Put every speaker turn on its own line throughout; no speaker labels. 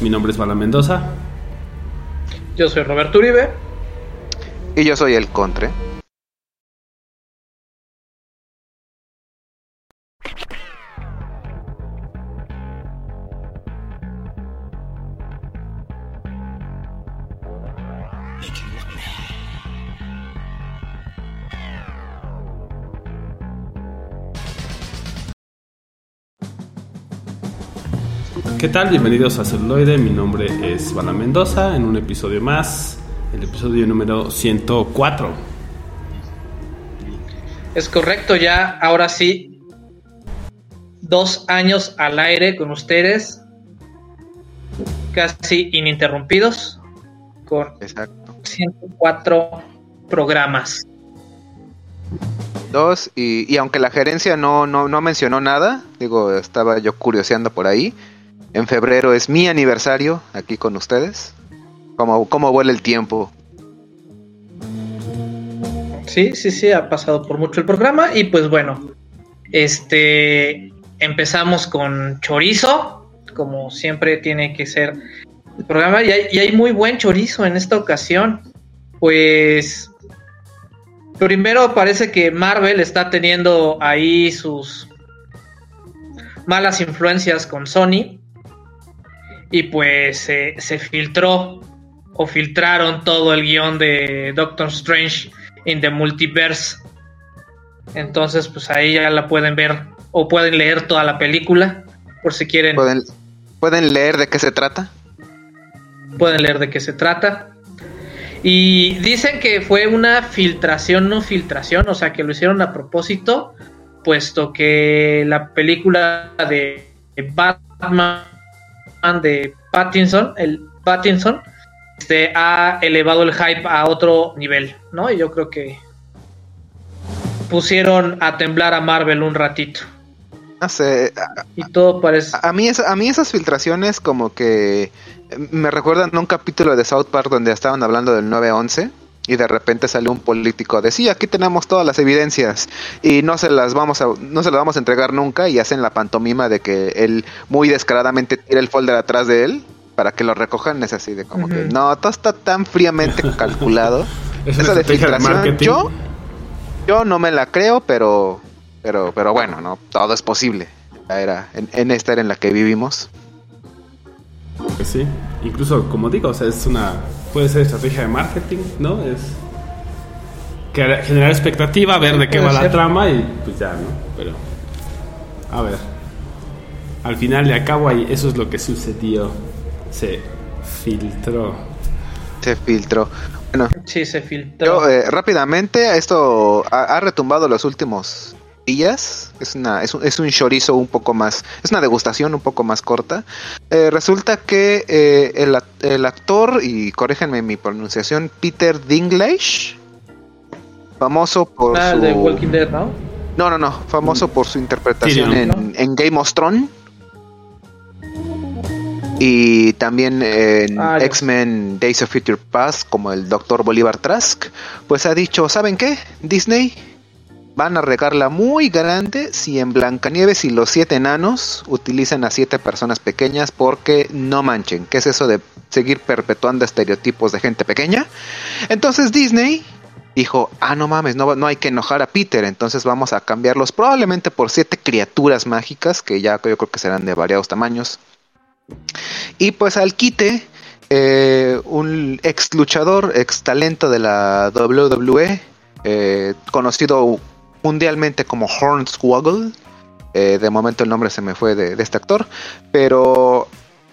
Mi nombre es Bala Mendoza.
Yo soy Roberto Uribe.
Y yo soy el Contre.
¿Qué tal? Bienvenidos a Celuloide. Mi nombre es Bala Mendoza en un episodio más, el episodio número 104.
Es correcto, ya ahora sí, dos años al aire con ustedes, casi ininterrumpidos, con
Exacto.
104 programas.
Dos, y, y aunque la gerencia no, no, no mencionó nada, digo, estaba yo curioseando por ahí. En febrero es mi aniversario aquí con ustedes. ¿Cómo, cómo vuela el tiempo?
Sí, sí, sí, ha pasado por mucho el programa y pues bueno, este empezamos con chorizo, como siempre tiene que ser el programa y hay, y hay muy buen chorizo en esta ocasión. Pues primero parece que Marvel está teniendo ahí sus malas influencias con Sony y pues eh, se filtró o filtraron todo el guion de Doctor Strange in the Multiverse. Entonces, pues ahí ya la pueden ver o pueden leer toda la película por si quieren.
¿Pueden, ¿Pueden leer de qué se trata?
Pueden leer de qué se trata. Y dicen que fue una filtración, no filtración, o sea que lo hicieron a propósito, puesto que la película de Batman de Pattinson, el Pattinson, este, ha elevado el hype a otro nivel, ¿no? Y yo creo que pusieron a temblar a Marvel un ratito.
No sé. A,
y todo parece.
A, a, mí, a mí esas filtraciones como que me recuerdan a un capítulo de South Park donde estaban hablando del 9-11 y de repente sale un político de sí, aquí tenemos todas las evidencias y no se las vamos a no se las vamos a entregar nunca y hacen la pantomima de que él muy descaradamente tira el folder atrás de él para que lo recojan es así de como uh -huh. que no, todo está tan fríamente calculado. Esa de filtración yo yo no me la creo, pero pero pero bueno, no todo es posible. Era en, en esta era en la que vivimos.
Sí, incluso como digo, o sea, es una puede ser estrategia de marketing, ¿no? Es generar expectativa, ver de qué va ser. la trama y pues ya, ¿no? Pero a ver. Al final de acabo ahí, eso es lo que sucedió. Se filtró.
Se filtró. Bueno,
sí, se filtró.
Yo, eh, rápidamente, esto ha, ha, retumbado los últimos días. Es, una, es, un, es un chorizo un poco más. Es una degustación un poco más corta. Eh, resulta que eh, el, el, actor, y corríjanme mi pronunciación, Peter Dinklage, famoso por.
Ah,
su...
de Walking Dead, ¿no?
No, no, no. Famoso por su interpretación en, ¿no? en Game of Thrones y también en ah, X-Men Days of Future Past como el Dr. Bolívar Trask, pues ha dicho, ¿saben qué? Disney van a regarla muy grande si en Blancanieves y los siete enanos utilizan a siete personas pequeñas porque no manchen, ¿qué es eso de seguir perpetuando estereotipos de gente pequeña? Entonces Disney dijo, ah, no mames, no, no hay que enojar a Peter, entonces vamos a cambiarlos probablemente por siete criaturas mágicas que ya yo creo que serán de variados tamaños y pues al quite, eh, un ex luchador, ex talento de la WWE, eh, conocido mundialmente como Hornswoggle, eh, de momento el nombre se me fue de, de, este actor, pero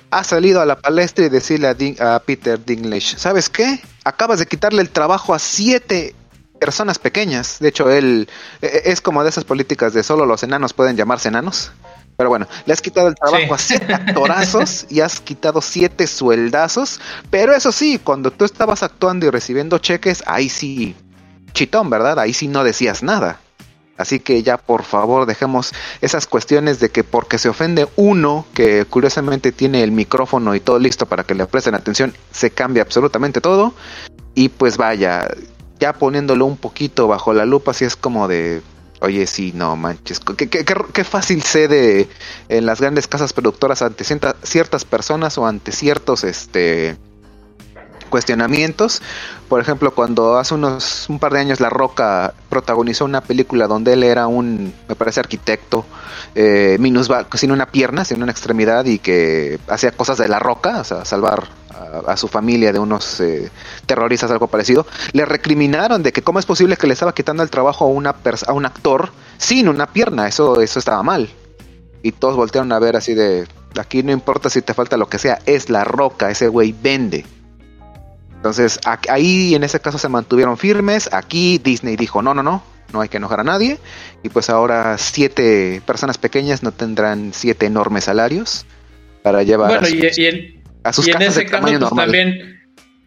ha salido a la palestra y decirle a, Peter Dinklage, ¿sabes qué? Acabas de quitarle el trabajo a siete personas pequeñas. De hecho, él es como de esas políticas de solo los enanos pueden llamarse enanos. Pero bueno, le has quitado el trabajo sí. a siete actorazos y has quitado siete sueldazos. Pero eso sí, cuando tú estabas actuando y recibiendo cheques, ahí sí, chitón, ¿verdad? Ahí sí no decías nada. Así que ya por favor dejemos esas cuestiones de que porque se ofende uno que curiosamente tiene el micrófono y todo listo para que le presten atención, se cambia absolutamente todo. Y pues vaya, ya poniéndolo un poquito bajo la lupa, así es como de Oye, sí, no manches. Qué, qué, fácil cede en las grandes casas productoras ante ciertas personas o ante ciertos este cuestionamientos. Por ejemplo, cuando hace unos un par de años La Roca protagonizó una película donde él era un, me parece, arquitecto, eh, sin una pierna, sin una extremidad y que hacía cosas de La Roca, o sea, salvar a, su familia de unos eh, terroristas, algo parecido, le recriminaron de que cómo es posible que le estaba quitando el trabajo a, una a un actor sin una pierna, eso, eso estaba mal. Y todos voltearon a ver así de, aquí no importa si te falta lo que sea, es la roca, ese güey vende. Entonces ahí en ese caso se mantuvieron firmes, aquí Disney dijo, no, no, no, no hay que enojar a nadie, y pues ahora siete personas pequeñas no tendrán siete enormes salarios para llevar...
Bueno, y, y en ese caso, pues también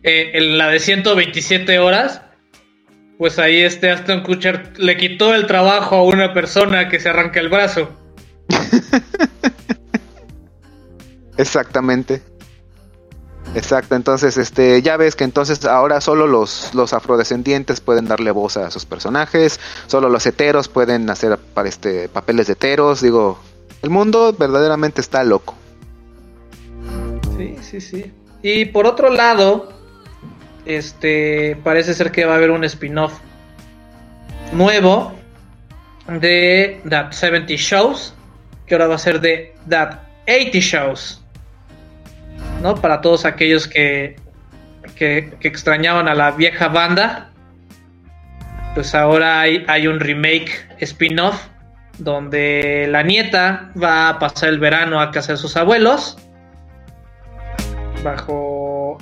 eh, en la de 127 horas, pues ahí este Aston Kutcher le quitó el trabajo a una persona que se arranca el brazo.
Exactamente. Exacto, entonces este ya ves que entonces ahora solo los, los afrodescendientes pueden darle voz a sus personajes, solo los heteros pueden hacer para este papeles heteros, digo, el mundo verdaderamente está loco.
Sí, sí, sí. Y por otro lado, este parece ser que va a haber un spin-off nuevo de That 70 Shows, que ahora va a ser de That 80 Shows. ¿No? Para todos aquellos que, que, extrañaban a la vieja banda, pues ahora hay, hay un remake spin-off donde la nieta va a pasar el verano a casa de sus abuelos bajo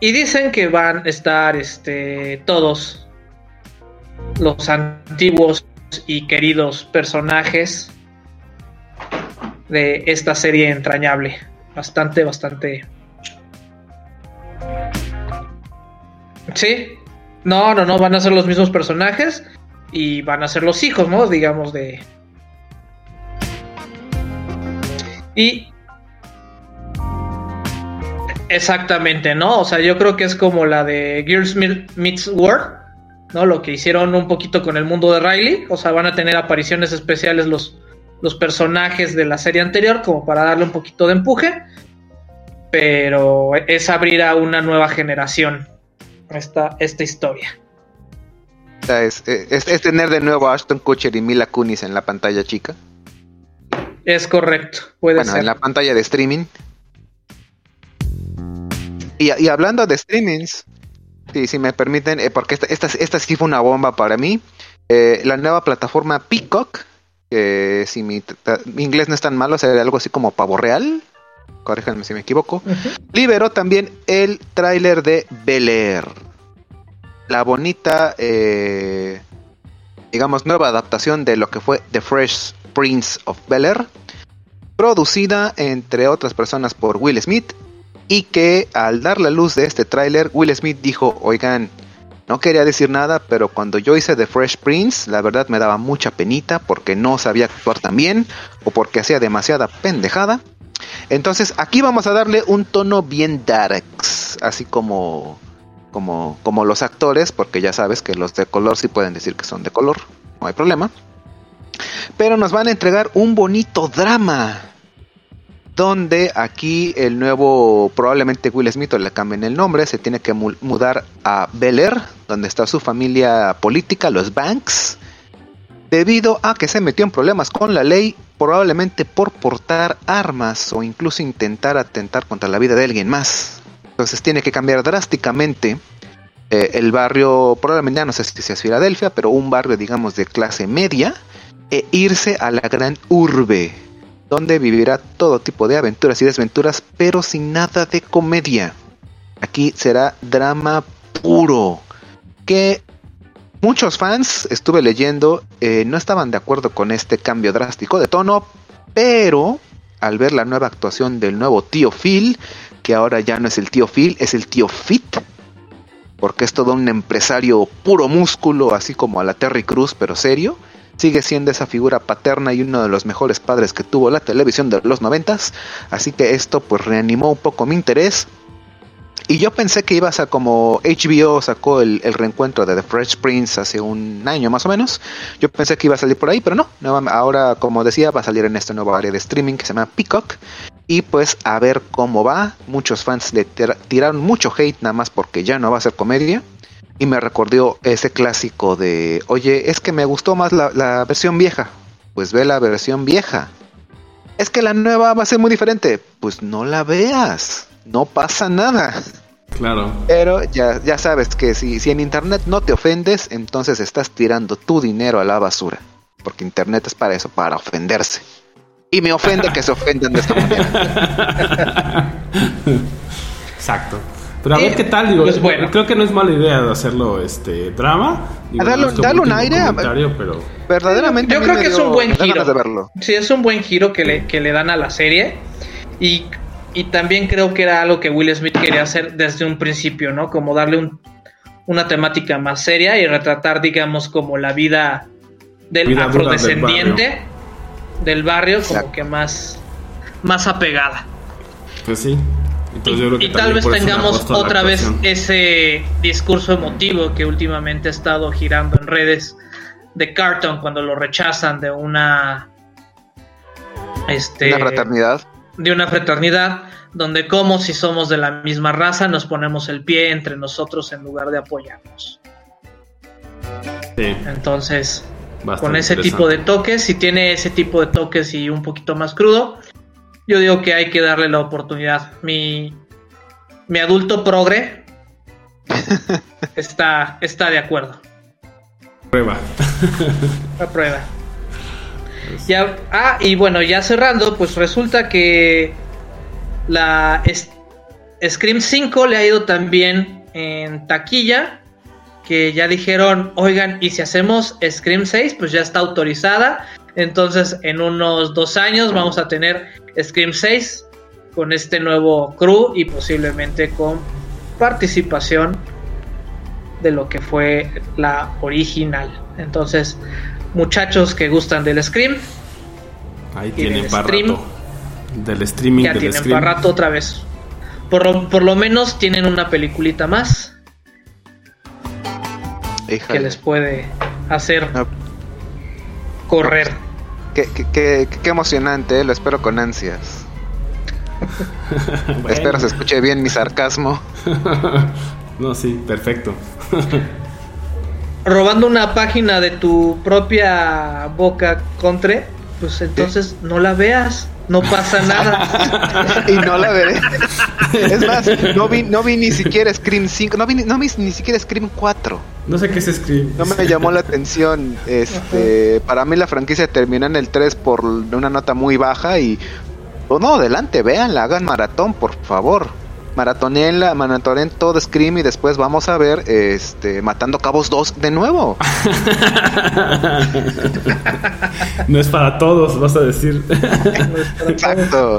y dicen que van a estar este todos los antiguos y queridos personajes de esta serie entrañable. Bastante, bastante. Sí. No, no, no, van a ser los mismos personajes y van a ser los hijos, ¿no? Digamos de... Y Exactamente, ¿no? O sea, yo creo que es como la de Girls Meets World, ¿no? Lo que hicieron un poquito con el mundo de Riley. O sea, van a tener apariciones especiales los, los personajes de la serie anterior, como para darle un poquito de empuje. Pero es abrir a una nueva generación esta, esta historia.
Es, es, tener de nuevo a Ashton Kutcher y Mila Kunis en la pantalla chica.
Es correcto, puede
bueno, en la pantalla de streaming. Y, hablando de streamings, si, me permiten, eh, porque esta, esta, sí fue una bomba para mí, eh, la nueva plataforma Peacock, que si mi, inglés no es tan malo, sería algo así como pavo real, corríjanme si me equivoco, liberó también el tráiler de Bel Air. La bonita, eh, digamos, nueva adaptación de lo que fue The Fresh Prince of Bel Air, producida entre otras personas por Will Smith y que al dar la luz de este tráiler, Will Smith dijo, oigan, no quería decir nada, pero cuando yo hice The Fresh Prince, la verdad me daba mucha penita porque no sabía actuar tan bien o porque hacía demasiada pendejada. Entonces aquí vamos a darle un tono bien darks, así como, como, como los actores, porque ya sabes que los de color sí pueden decir que son de color, no hay problema. Pero nos van a entregar un bonito drama donde aquí el nuevo, probablemente Will Smith o le cambien el nombre, se tiene que mudar a Bel Air, donde está su familia política, los Banks, debido a que se metió en problemas con la ley, probablemente por portar armas o incluso intentar atentar contra la vida de alguien más. Entonces tiene que cambiar drásticamente eh, el barrio, probablemente ya no sé si es Filadelfia, pero un barrio digamos de clase media, e irse a la gran urbe donde vivirá todo tipo de aventuras y desventuras, pero sin nada de comedia. Aquí será drama puro, que muchos fans, estuve leyendo, eh, no estaban de acuerdo con este cambio drástico de tono, pero al ver la nueva actuación del nuevo tío Phil, que ahora ya no es el tío Phil, es el tío Fit, porque es todo un empresario puro músculo, así como a la Terry Cruz, pero serio, sigue siendo esa figura paterna y uno de los mejores padres que tuvo la televisión de los noventas, así que esto pues reanimó un poco mi interés Y yo pensé que iba a ser como HBO sacó el, reencuentro de The Fresh Prince hace un año más o menos. Yo pensé que iba a salir por ahí, pero no. Ahora, como decía, va a salir en esta nueva área de streaming que se llama Peacock. Y pues a ver cómo va. Muchos fans le tiraron mucho hate nada más porque ya no va a ser comedia. Y me recordó ese clásico de, oye, es que me gustó más la, la versión vieja. Pues ve la versión vieja. Es que la nueva va a ser muy diferente. Pues no la veas no pasa nada.
Claro.
Pero ya, ya sabes que si, si en internet no te ofendes, entonces estás tirando tu dinero a la basura. Porque internet es para eso, para ofenderse. Y me ofende que se ofendan de esta manera.
Exacto. Pero a ver qué tal, digo, pues bueno. creo que no es mala idea de hacerlo este drama.
dale, un aire,
pero
verdaderamente.
Yo creo que es un buen giro. De verlo. Sí, es un buen giro que le, que le dan a la serie. Y y también creo que era algo que Will Smith quería hacer desde un principio, ¿no? Como darle una temática más seria y retratar, digamos, como la vida del afrodescendiente del barrio, como que más, más apegada.
Pues sí.
Y, tal vez tengamos otra vez ese discurso emotivo que últimamente ha estado girando en redes de Carton cuando lo rechazan de una
este, una fraternidad
de una fraternidad donde como si somos de la misma raza nos ponemos el pie entre nosotros en lugar de apoyarnos. Entonces, con ese tipo de toques, si tiene ese tipo de toques y un poquito más crudo, yo digo que hay que darle la oportunidad. Mi, mi adulto progre está, está de acuerdo.
Prueba.
La prueba. Ya, ah, y bueno, ya cerrando, pues resulta que la Scream 5 le ha ido también en taquilla. Que ya dijeron, oigan, y si hacemos Scream 6, pues ya está autorizada. Entonces, en unos dos años vamos a tener Scream 6 con este nuevo crew y posiblemente con participación de lo que fue la original. Entonces, muchachos que gustan del Scream.
Ahí tienen para rato. Del streaming.
Ya tienen para rato otra vez. Por lo, por lo menos tienen una peliculita más. Que les puede hacer correr.
Qué, qué, qué, emocionante, eh, lo espero con ansias. Espero se escuche bien mi sarcasmo.
no, sí, perfecto.
robando una página de tu propia boca contre, pues entonces no la veas, no pasa nada.
y no la veré. Es más, no vi, no vi ni siquiera Scream 5, no vi, no vi ni siquiera Scream 4.
No sé qué es Scream.
No me llamó la atención. Este, para mí la franquicia terminó en el 3 por una nota muy baja y oh, no, adelante, véanla, hagan maratón, por favor la maratonen todo Scream y después vamos a ver este Matando Cabos 2 de nuevo.
no es para todos, vas a decir.
Exacto.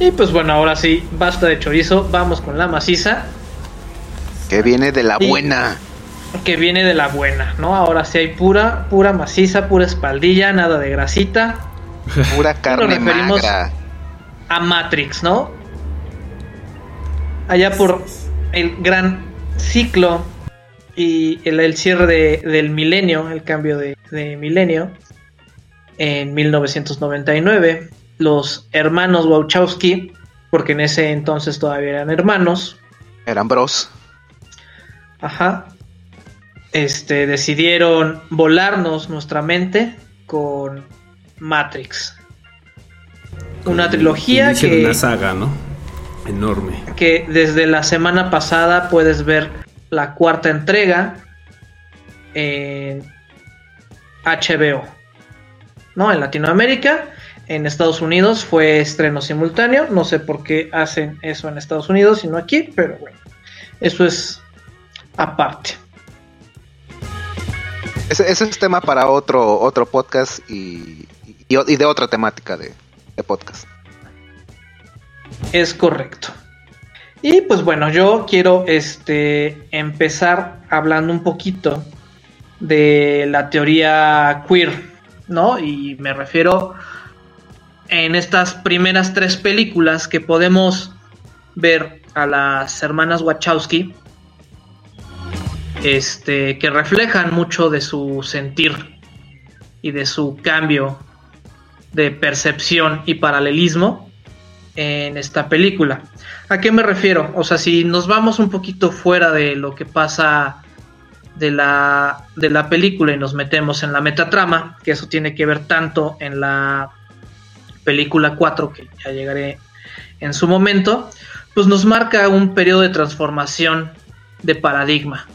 y pues bueno, ahora sí, basta de chorizo, vamos con la maciza.
Que viene de la buena.
Que viene de la buena, ¿no? Ahora sí hay pura, pura maciza, pura espaldilla, nada de grasita
Pura carne magra.
A Matrix, ¿no? Allá por el gran ciclo y el, cierre del milenio, el cambio de, milenio, en 1999, los hermanos Wachowski, porque en ese entonces todavía eran hermanos.
Eran bros.
Ajá. Este, decidieron volarnos nuestra mente con Matrix. Una trilogía que...
Una saga, ¿no? Enorme.
Que desde la semana pasada puedes ver la cuarta entrega en HBO. ¿No? En Latinoamérica. En Estados Unidos fue estreno simultáneo. No sé por qué hacen eso en Estados Unidos y no aquí, pero bueno. Eso es aparte.
Ese, ese es tema para otro, otro podcast y y, de otra temática de, podcast.
Es correcto. Y pues bueno, yo quiero este empezar hablando un poquito de la teoría queer, ¿no? Y me refiero en estas primeras tres películas que podemos ver a las hermanas Wachowski, este, que reflejan mucho de su sentir y de su cambio de percepción y paralelismo en esta película. ¿A qué me refiero? O sea, si nos vamos un poquito fuera de lo que pasa de la, de la película y nos metemos en la metatrama, que eso tiene que ver tanto en la película 4, que ya llegaré en su momento, pues nos marca un periodo de transformación de paradigma,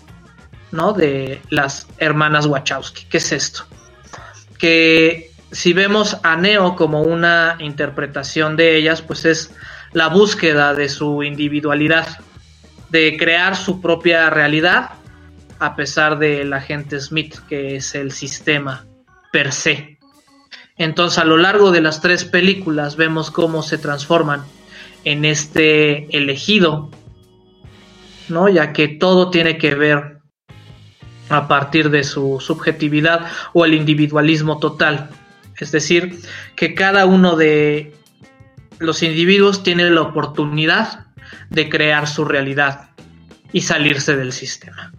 ¿no? De las hermanas Wachowski. ¿Qué es esto? Que si vemos a Neo como una interpretación de ellas, pues es la búsqueda de su individualidad, de crear su propia realidad a pesar del agente Smith, que es el sistema per se. Entonces a lo largo de las tres películas vemos cómo se transforman en este elegido, ¿no? Ya que todo tiene que ver a partir de su subjetividad o el individualismo total. Es decir, que cada uno de los individuos tiene la oportunidad de crear su realidad y salirse del sistema.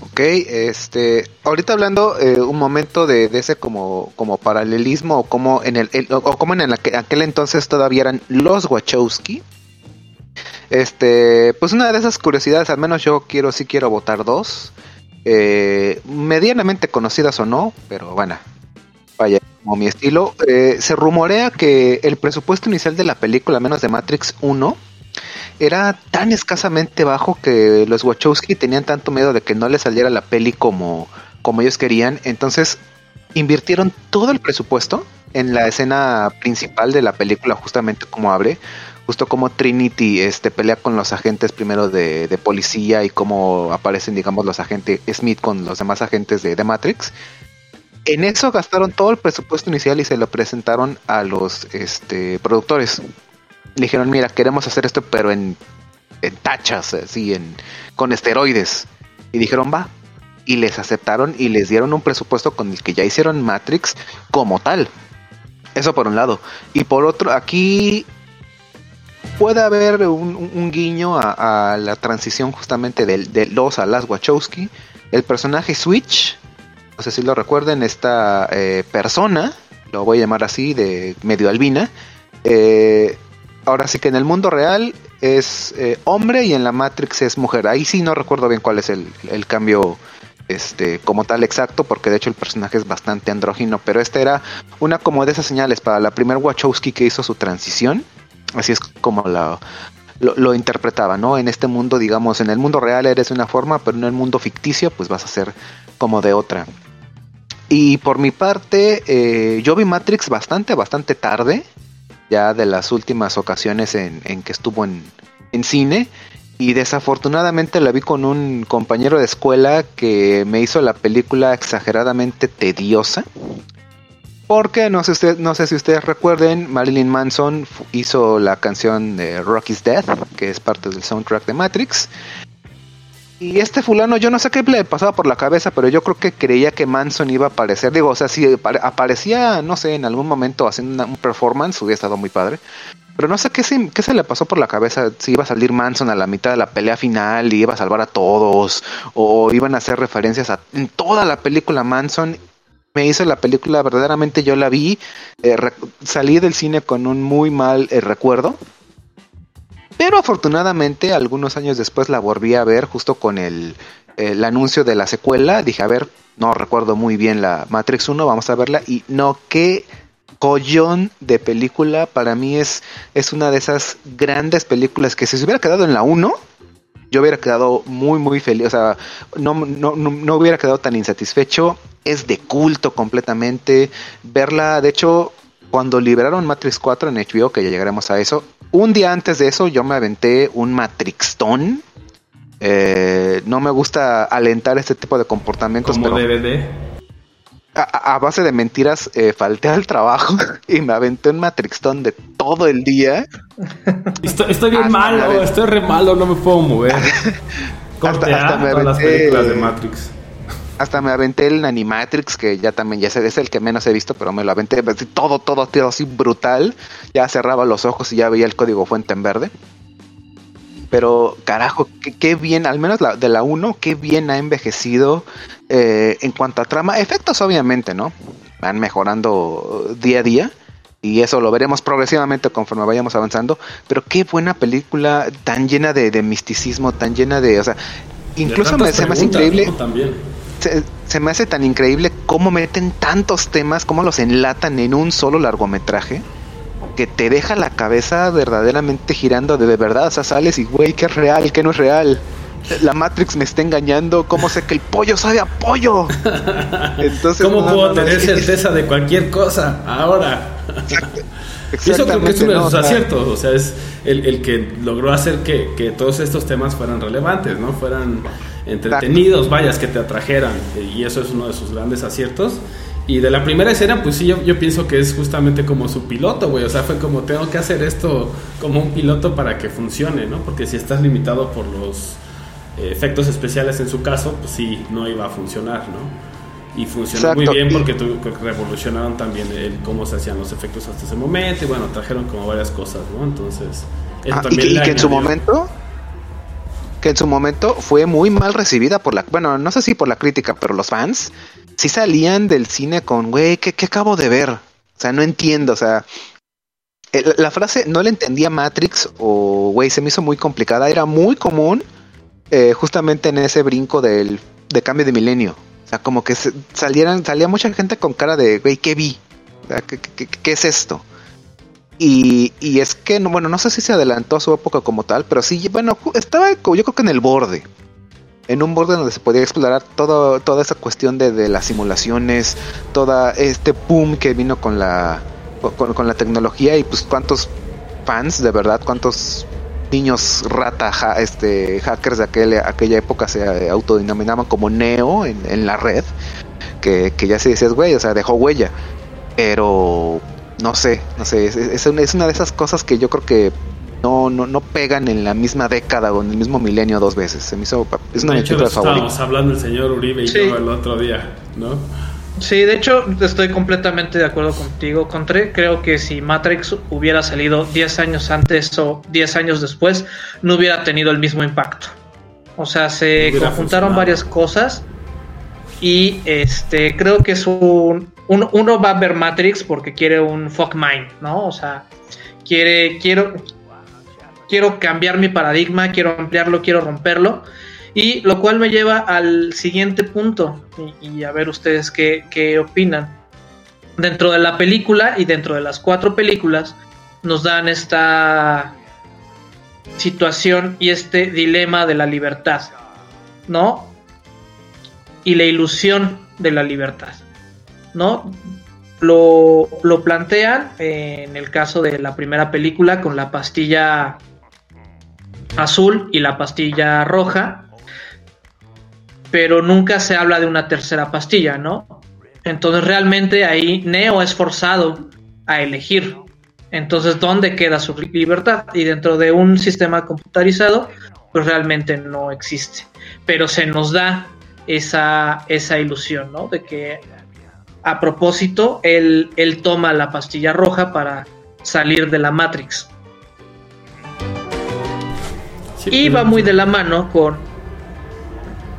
Ok, este, ahorita hablando eh, un momento de, ese como, como paralelismo o como en el, o como en aquel entonces todavía eran los Wachowski. Este, pues una de esas curiosidades, al menos yo quiero, sí quiero votar dos, eh, medianamente conocidas o no, pero bueno, vaya, como mi estilo. Eh, se rumorea que el presupuesto inicial de la película, menos de Matrix 1, era tan escasamente bajo que los Wachowski tenían tanto miedo de que no les saliera la peli como, como ellos querían. Entonces invirtieron todo el presupuesto en la escena principal de la película, justamente como abre, justo como Trinity este, pelea con los agentes primero de, de, policía y cómo aparecen, digamos, los agentes Smith con los demás agentes de, Matrix. En eso gastaron todo el presupuesto inicial y se lo presentaron a los este, productores dijeron, mira, queremos hacer esto, pero en, tachas, así, en, con esteroides. Y dijeron, va. Y les aceptaron y les dieron un presupuesto con el que ya hicieron Matrix como tal. Eso por un lado. Y por otro, aquí puede haber un, guiño a, la transición justamente de, los a las Wachowski. El personaje Switch, no sé si lo recuerden, esta eh, persona, lo voy a llamar así, de medio albina, eh, ahora sí que en el mundo real es eh, hombre y en la Matrix es mujer. Ahí sí no recuerdo bien cuál es el, cambio este como tal exacto, porque de hecho el personaje es bastante andrógino, pero esta era una como de esas señales para la primer Wachowski que hizo su transición. Así es como la, lo, interpretaba, ¿no? En este mundo, digamos, en el mundo real eres de una forma, pero en el mundo ficticio, pues vas a ser como de otra. Y por mi parte, eh, yo vi Matrix bastante, bastante tarde ya de las últimas ocasiones en, que estuvo en, cine. Y desafortunadamente la vi con un compañero de escuela que me hizo la película exageradamente tediosa. Porque no sé, usted, no sé si ustedes recuerden, Marilyn Manson hizo la canción de Rocky's Death, que es parte del soundtrack de Matrix. Y este fulano, yo no sé qué le pasaba por la cabeza, pero yo creo que creía que Manson iba a aparecer. Digo, o sea, si aparecía, no sé, en algún momento haciendo un performance, hubiera estado muy padre. Pero no sé qué se, qué se le pasó por la cabeza, si iba a salir Manson a la mitad de la pelea final y iba a salvar a todos, o iban a hacer referencias a en toda la película Manson. Me hizo la película, verdaderamente yo la vi, eh, salí del cine con un muy mal eh, recuerdo pero afortunadamente, algunos años después la volví a ver justo con el, anuncio de la secuela. Dije, a ver, no recuerdo muy bien la Matrix 1, vamos a verla. Y no, qué collón de película. Para mí es, es una de esas grandes películas que si se hubiera quedado en la 1, yo hubiera quedado muy, muy feliz. O sea, no, no, no, no hubiera quedado tan insatisfecho. Es de culto completamente. Verla, de hecho, cuando liberaron Matrix 4 en HBO, que ya llegaremos a eso, un día antes de eso yo me aventé un Matrixton. Eh, no me gusta alentar este tipo de comportamientos.
Como DVD.
A, base de mentiras, eh, falté al trabajo y me aventé un Matrixton de todo el día.
Estoy, bien malo, estoy re malo, no me puedo mover. Corte hasta, me aventé, las películas de Matrix.
hasta me aventé el Animatrix, que ya también ya es el que menos he visto, pero me lo aventé todo, todo, todo así brutal. Ya cerraba los ojos y ya veía el código fuente en verde. Pero carajo, qué, bien, al menos la, de la 1, qué bien ha envejecido eh, en cuanto a trama. Efectos obviamente, ¿no? Van mejorando día a día. Y eso lo veremos progresivamente conforme vayamos avanzando. Pero qué buena película, tan llena de, misticismo, tan llena de... O sea, incluso me, se me hace increíble... Se, me hace tan increíble cómo meten tantos temas, cómo los enlatan en un solo largometraje que te deja la cabeza verdaderamente girando de, verdad. O sea, sales y, güey, ¿qué es real? ¿Qué no es real? La Matrix me está engañando. ¿Cómo sé que el pollo sabe a pollo?
Entonces, ¿Cómo puedo tener certeza de cualquier cosa ahora? Eso creo que es uno de sus aciertos, o sea, es el, que logró hacer que, que, todos estos temas fueran relevantes, ¿no? Fueran entretenidos, vayas, que te atrajeran, y eso es uno de sus grandes aciertos. Y de la primera escena, pues sí, yo, yo pienso que es justamente como su piloto, güey. O sea, fue como tengo que hacer esto como un piloto para que funcione, ¿no? Porque si estás limitado por los efectos especiales en su caso, pues sí, no iba a funcionar, ¿no? Y funcionó muy bien porque revolucionaron también el cómo se hacían los efectos hasta ese momento y bueno, trajeron como varias cosas, ¿no? Entonces,
ah, y, que, y que en su momento que en su momento fue muy mal recibida por la, bueno, no sé si por la crítica, pero los fans sí salían del cine con, güey, ¿qué, acabo de ver? O sea, no entiendo, o sea, la frase no le entendía Matrix o, güey, se me hizo muy complicada, era muy común eh, justamente en ese brinco del de cambio de milenio. O sea, como que salieran, salía mucha gente con cara de, güey, ¿qué vi? ¿qué, qué, es esto? Y, y, es que, bueno, no sé si se adelantó a su época como tal, pero sí, bueno, estaba yo creo que en el borde en un borde donde se podía explorar toda esa cuestión de, las simulaciones, toda este boom que vino con la, con, la tecnología y pues cuántos fans, de verdad, cuántos niños rata, este, hackers de aquella, aquella época se autodenominaban como Neo en, la red, que, ya se decías, güey, o sea, dejó huella. Pero no sé, no sé, es, es, una de esas cosas que yo creo que no, no, no pegan en la misma década o en el mismo milenio dos veces. Se me hizo, es una de
hecho, estábamos hablando el señor Uribe y yo el otro día, ¿no?
Sí, de hecho estoy completamente de acuerdo contigo, Contre. Creo que si Matrix hubiera salido 10 años antes o 10 años después, no hubiera tenido el mismo impacto. O sea, se conjuntaron varias cosas y este creo que es un, uno va a ver Matrix porque quiere un fuck mind, ¿no? O sea, quiere quiero quiero cambiar mi paradigma, quiero ampliarlo, quiero romperlo. Y lo cual me lleva al siguiente punto, y, a ver ustedes qué, opinan. Dentro de la película y dentro de las cuatro películas nos dan esta situación y este dilema de la libertad, ¿no? Y la ilusión de la libertad, ¿no? Lo, lo plantean en el caso de la primera película con la pastilla azul y la pastilla roja, pero nunca se habla de una tercera pastilla, ¿no? Entonces realmente ahí Neo es forzado a elegir. Entonces, ¿dónde queda su libertad? Y dentro de un sistema computarizado, pues realmente no existe. Pero se nos da esa, esa ilusión, ¿no? De que a propósito, él, él toma la pastilla roja para salir de la Matrix y va muy de la mano con,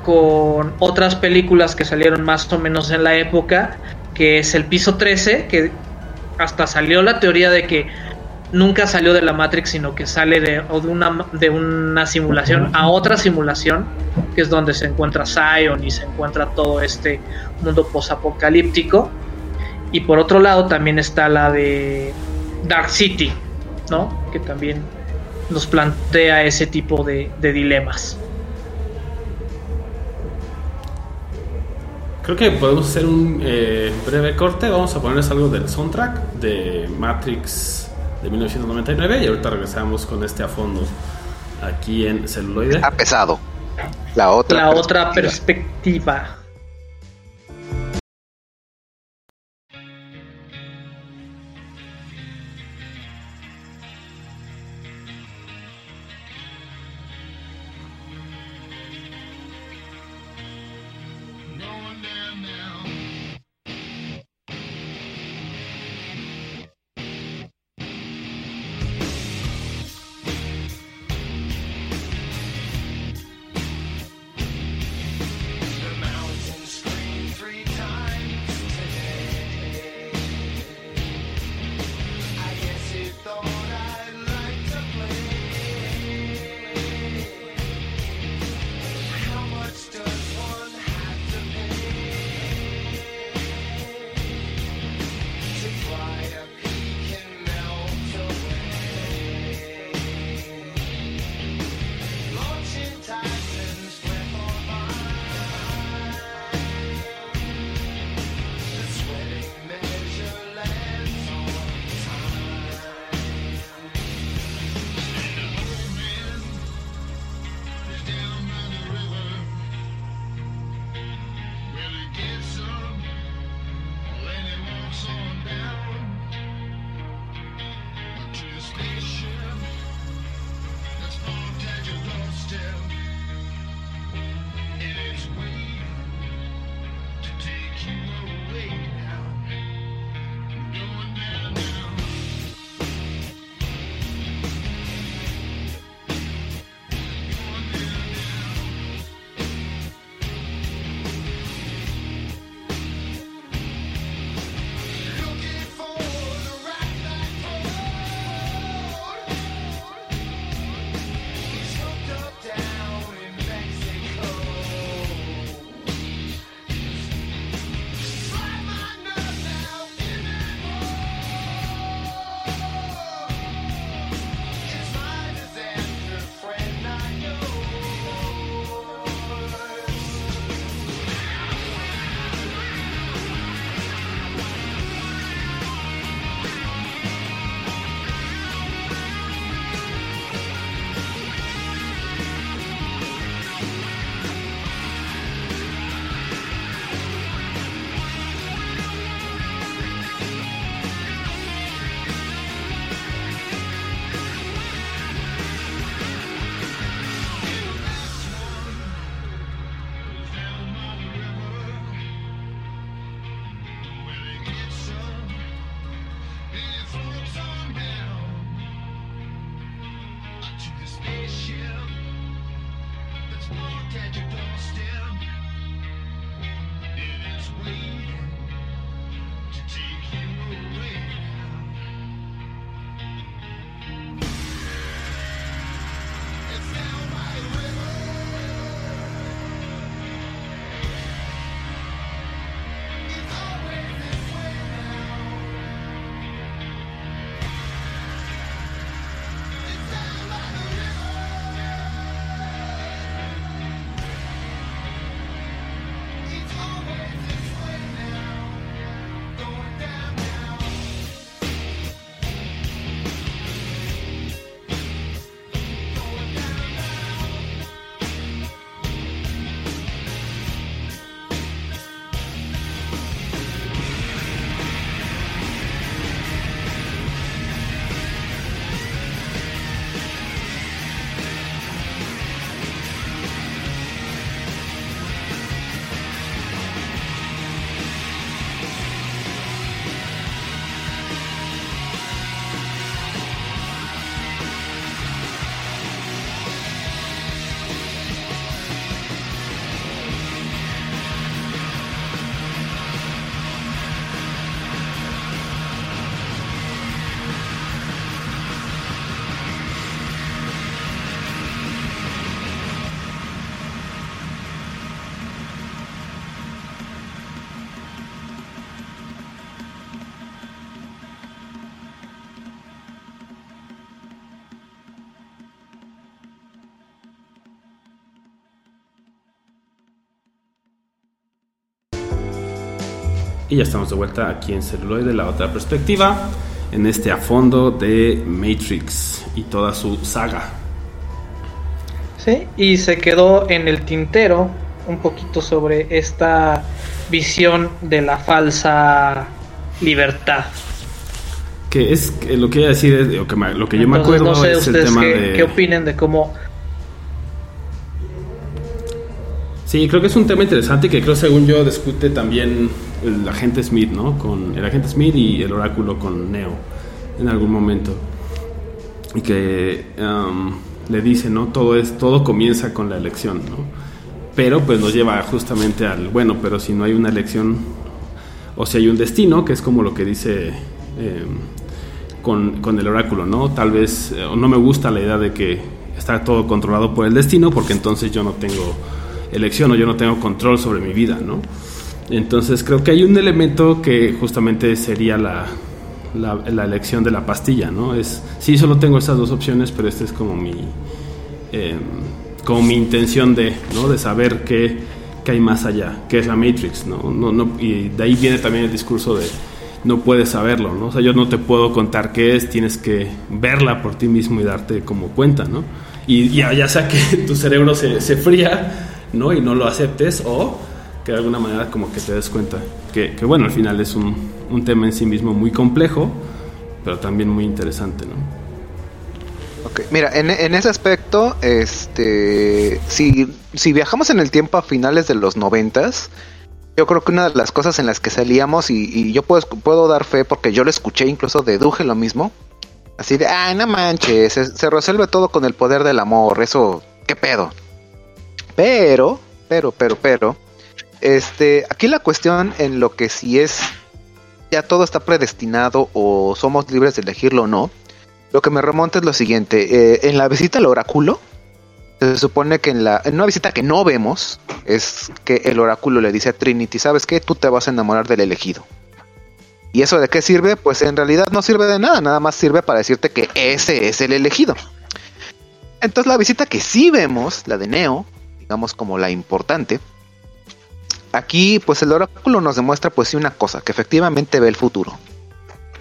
con otras películas que salieron más o menos en la época, que es El Piso 13, que hasta salió la teoría de que nunca salió de la Matrix, sino que sale de, una, de una simulación a otra simulación, que es donde se encuentra Zion y se encuentra todo este mundo posapocalíptico. Y por otro lado también está la de Dark City, ¿no? Que también nos plantea ese tipo de, dilemas.
Creo que podemos hacer un eh, breve corte. Vamos a ponerles algo del soundtrack de Matrix de 1999 y ahorita regresamos con este a fondo aquí en celuloide.
Ha pesado. La otra
La otra perspectiva.
Y ya estamos de vuelta aquí en Celuloide, la otra perspectiva, en este a fondo de Matrix y toda su saga.
Sí, y se quedó en el tintero un poquito sobre esta visión de la falsa libertad.
Que es lo que iba a decir, es, lo que, lo que yo me acuerdo
no sé es el tema qué, de... qué opinen de cómo
Sí, creo que es un tema interesante que creo, según yo, discute también el agente Smith, ¿no? Con el agente Smith y el oráculo con Neo en algún momento. Y que um, le dice, ¿no? Todo, es, todo comienza con la elección, ¿no? Pero pues nos lleva justamente al, bueno, pero si no hay una elección, o si hay un destino, que es como lo que dice em, con, con, el oráculo, ¿no? Tal vez, eh, no me gusta la idea de que está todo controlado por el destino, porque entonces yo no tengo elección o yo no tengo control sobre mi vida, ¿no? Entonces creo que hay un elemento que justamente sería la, la, elección de la pastilla, ¿no? Es, sí, solo tengo esas dos opciones, pero esta es como mi, em, como mi intención de, ¿no? De saber qué, qué, hay más allá, qué es la Matrix, ¿no? No, ¿no? Y de ahí viene también el discurso de no puedes saberlo, ¿no? O sea, yo no te puedo contar qué es, tienes que verla por ti mismo y darte como cuenta, ¿no? Y ya, ya sea que tu cerebro se, se fría ¿no? Y no lo aceptes o que de alguna manera como que te des cuenta que, bueno, al final es un, un, tema en sí mismo muy complejo, pero también muy interesante, ¿no?
Ok, mira, en, ese aspecto, este, si, si viajamos en el tiempo a finales de los noventas, yo creo que una de las cosas en las que salíamos, y, y yo puedo, puedo dar fe porque yo lo escuché, incluso deduje lo mismo, así de, ah, no manches, se, se resuelve todo con el poder del amor, eso, ¿qué pedo? Pero, pero, pero, pero, este, aquí la cuestión en lo que si es ya todo está predestinado o somos libres de elegirlo o no, lo que me remonta es lo siguiente, eh, en la visita al oráculo, se supone que en, la, en una visita que no vemos, es que el oráculo le dice a Trinity, ¿sabes qué? Tú te vas a enamorar del elegido. ¿Y eso de qué sirve? Pues en realidad no sirve de nada, nada más sirve para decirte que ese es el elegido. Entonces la visita que sí vemos, la de Neo, digamos como la importante. Aquí pues el oráculo nos demuestra pues sí una cosa, que efectivamente ve el futuro.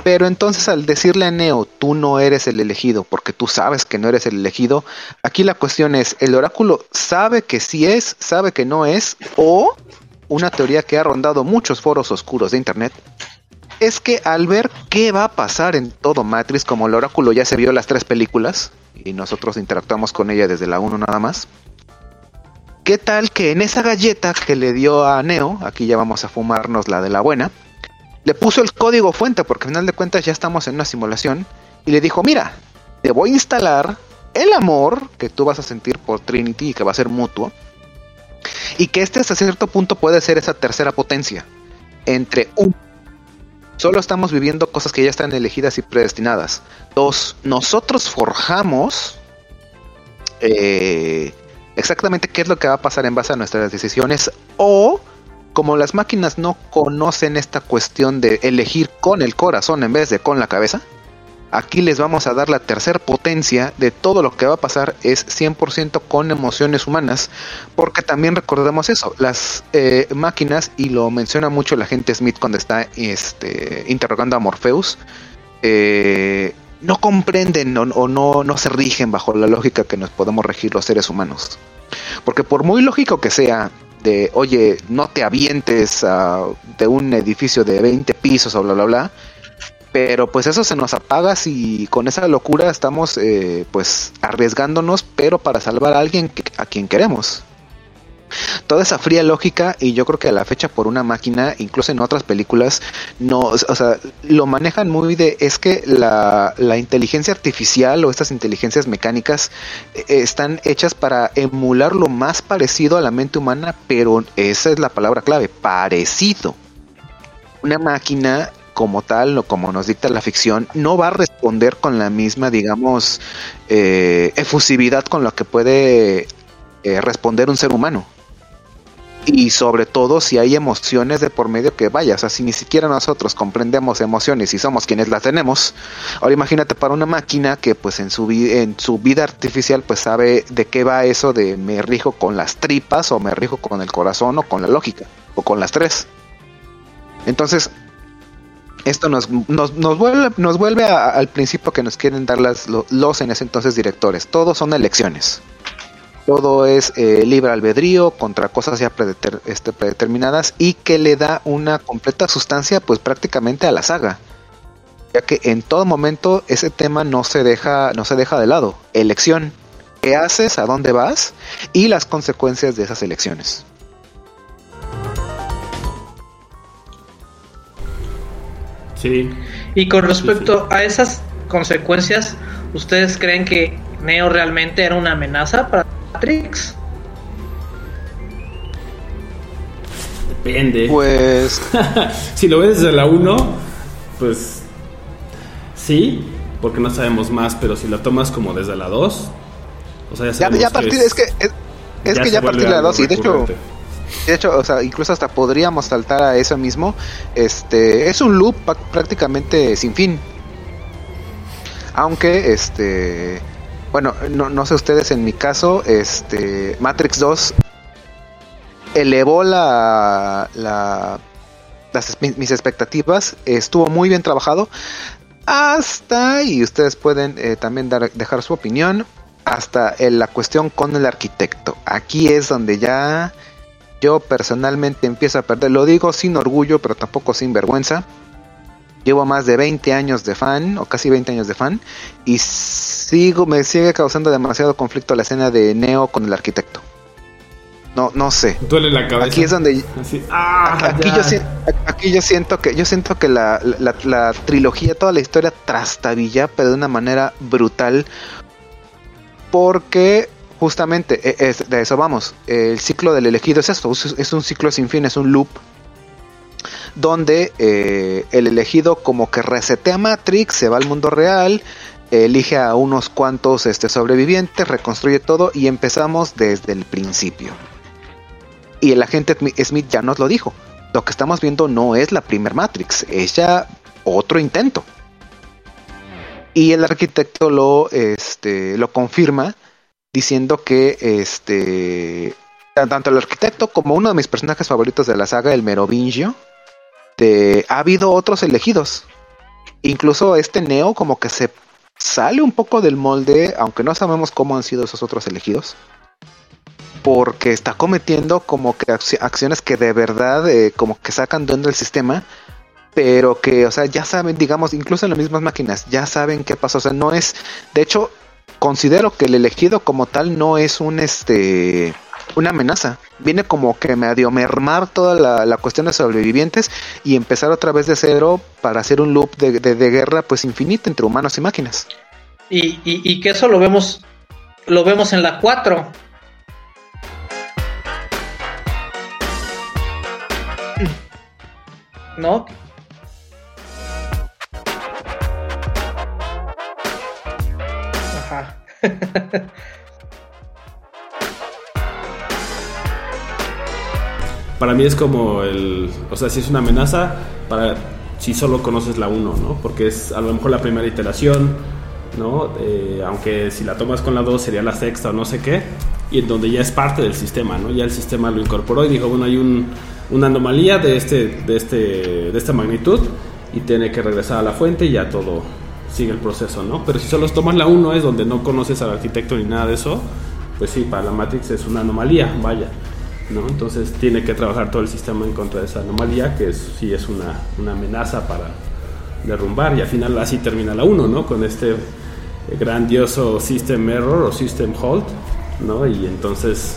Pero entonces al decirle a Neo, tú no eres el elegido, porque tú sabes que no eres el elegido, aquí la cuestión es, ¿el oráculo sabe que sí es, sabe que no es? O una teoría que ha rondado muchos foros oscuros de Internet, es que al ver qué va a pasar en todo Matrix, como el oráculo ya se vio las tres películas, y nosotros interactuamos con ella desde la 1 nada más, ¿Qué tal que en esa galleta que le dio a Neo, aquí ya vamos a fumarnos la de la buena, le puso el código fuente, porque al final de cuentas ya estamos en una simulación, y le dijo, mira, te voy a instalar el amor que tú vas a sentir por Trinity y que va a ser mutuo, Y que este hasta cierto punto puede ser esa tercera potencia. Entre un solo estamos viviendo cosas que ya están elegidas y predestinadas. Dos, nosotros forjamos eh, exactamente qué es lo que va a pasar en base a nuestras decisiones. O como las máquinas no conocen esta cuestión de elegir con el corazón en vez de con la cabeza, Aquí les vamos a dar la tercera potencia de todo lo que va a pasar es 100% con emociones humanas, porque también recordemos eso, las eh, máquinas, y lo menciona mucho la gente Smith cuando está este, interrogando a Morpheus, eh, no comprenden o, no, no se rigen bajo la lógica que nos podemos regir los seres humanos. Porque por muy lógico que sea, de, oye, no te avientes de un edificio de 20 pisos o bla, bla, bla, pero pues eso se nos apaga si con esa locura estamos eh, pues arriesgándonos, pero para salvar a alguien a quien queremos. Toda esa fría lógica, y yo creo que a la fecha por una máquina, incluso en otras películas, no, o sea, lo manejan muy de, es que la, la inteligencia artificial o estas inteligencias mecánicas eh, están hechas para emular lo más parecido a la mente humana, pero esa es la palabra clave, parecido. Una máquina como tal o como nos dicta la ficción, no va a responder con la misma, digamos, eh, efusividad con la que puede eh, responder un ser humano. Y sobre todo si hay emociones de por medio que vaya, o sea, si ni siquiera nosotros comprendemos emociones y somos quienes las tenemos, ahora imagínate para una máquina que pues en su, en su vida artificial pues sabe de qué va eso de me rijo con las tripas o me rijo con el corazón o con la lógica o con las tres. Entonces, esto nos, nos, nos vuelve, nos vuelve al principio que nos quieren dar las, los en ese entonces directores. Todos son elecciones. Todo es eh, libre albedrío contra cosas ya este, predeterminadas y que le da una completa sustancia pues prácticamente a la saga. Ya que en todo momento ese tema no se deja, no se deja de lado. Elección. ¿Qué haces? ¿A dónde vas? Y las consecuencias de esas elecciones.
Y con respecto a esas consecuencias, ¿ustedes creen que Neo realmente era una amenaza para Matrix?
Depende.
Pues.
si lo ves desde la 1, pues. Sí, porque no sabemos más, pero si lo tomas como desde la 2,
o sea, ya, ya, a partir, es, que, es, que ya a partir de la 2, y de hecho, de hecho, o sea, incluso hasta podríamos saltar a eso mismo. Este es un loop prácticamente sin fin. Aunque, este, bueno, no, no sé ustedes, en mi caso, este, Matrix 2 elevó la, la las, mis expectativas, estuvo muy bien trabajado. Hasta, y ustedes pueden eh, también dar, dejar su opinión, hasta en la cuestión con el arquitecto. Aquí es donde ya yo personalmente empiezo a perder, lo digo sin orgullo, pero tampoco sin vergüenza. Llevo más de 20 años de fan, o casi 20 años de fan, y sigo, me sigue causando demasiado conflicto la escena de Neo con el arquitecto. No, no sé.
Duele la cabeza.
Aquí es donde. Ah, aquí, yo, aquí, yo, siento que yo siento que la, la, trilogía, toda la historia trastabilla, pero de una manera brutal. Porque justamente e, es, de eso vamos. El ciclo del elegido es esto, es un ciclo sin fin, es un loop donde eh, el elegido como que resetea Matrix, se va al mundo real, elige a unos cuantos este, sobrevivientes, reconstruye todo y empezamos desde el principio. Y el agente Smith ya nos lo dijo. Lo que estamos viendo no es la primer Matrix, es ya otro intento. Y el arquitecto lo, este, lo confirma diciendo que este tanto el arquitecto como uno de mis personajes favoritos de la saga, el Merovingio, ha habido otros elegidos. Incluso este Neo como que se sale un poco del molde, aunque no sabemos cómo han sido esos otros elegidos. Porque está cometiendo como que acciones que de verdad eh, como que sacan de el sistema. Pero que, o sea, ya saben, digamos, incluso en las mismas máquinas, ya saben qué pasó. O sea, no es. De hecho, considero que el elegido como tal no es un este una amenaza. Viene como que medio mermar toda la, la, cuestión de sobrevivientes y empezar otra vez de cero para hacer un loop de, de, guerra pues infinita entre humanos y máquinas.
Y, y, que eso lo vemos, lo vemos en la 4. ¿No? Ajá.
para mí es como el, o sea, si es una amenaza para si solo conoces la 1, ¿no? Porque es a lo mejor la primera iteración, ¿no? Eh, aunque si la tomas con la 2 sería la sexta o no sé qué, y en donde ya es parte del sistema, ¿no? Ya el sistema lo incorporó y dijo, bueno, hay un, una anomalía de, este, de, este, de esta magnitud y tiene que regresar a la fuente y ya todo sigue el proceso, ¿no? Pero si solo tomas la 1 es donde no conoces al arquitecto ni nada de eso, pues sí, para la Matrix es una anomalía, vaya. ¿No? Entonces tiene que trabajar todo el sistema en contra de esa anomalía, que es, sí es una, amenaza para derrumbar, y al final así termina la 1, ¿no? Con este grandioso System Error o System Halt, ¿no? Y entonces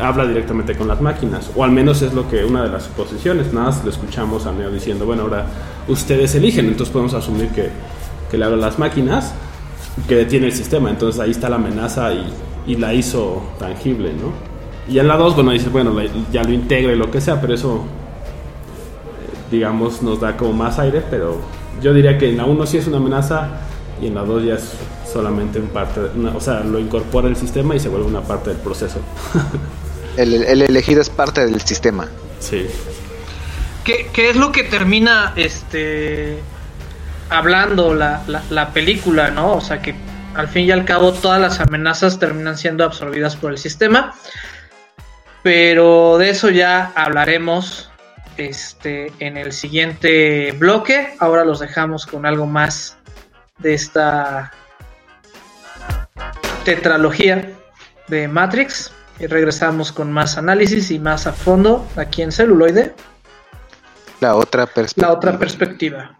habla directamente con las máquinas, o al menos es lo que una de las suposiciones, nada más lo escuchamos a Neo diciendo, bueno, ahora ustedes eligen, entonces podemos asumir que, que le habla a las máquinas, que detiene el sistema, entonces ahí está la amenaza y, y la hizo tangible, ¿no? Y en la 2, bueno, dices, bueno, ya lo integre, lo que sea, pero eso, eh, digamos, nos da como más aire, pero yo diría que en la 1 sí es una amenaza y en la 2 ya es solamente un parte, o sea, lo incorpora el sistema y se vuelve una parte del proceso.
el, elegido es parte del sistema.
Sí.
¿Qué, ¿Qué, es lo que termina este hablando la, la, la película, no? O sea, que al fin y al cabo todas las amenazas terminan siendo absorbidas por el sistema. Pero de eso ya hablaremos este, en el siguiente bloque. Ahora los dejamos con algo más de esta tetralogía de Matrix. Y regresamos con más análisis y más a fondo aquí en celuloide.
La otra perspectiva.
La otra perspectiva.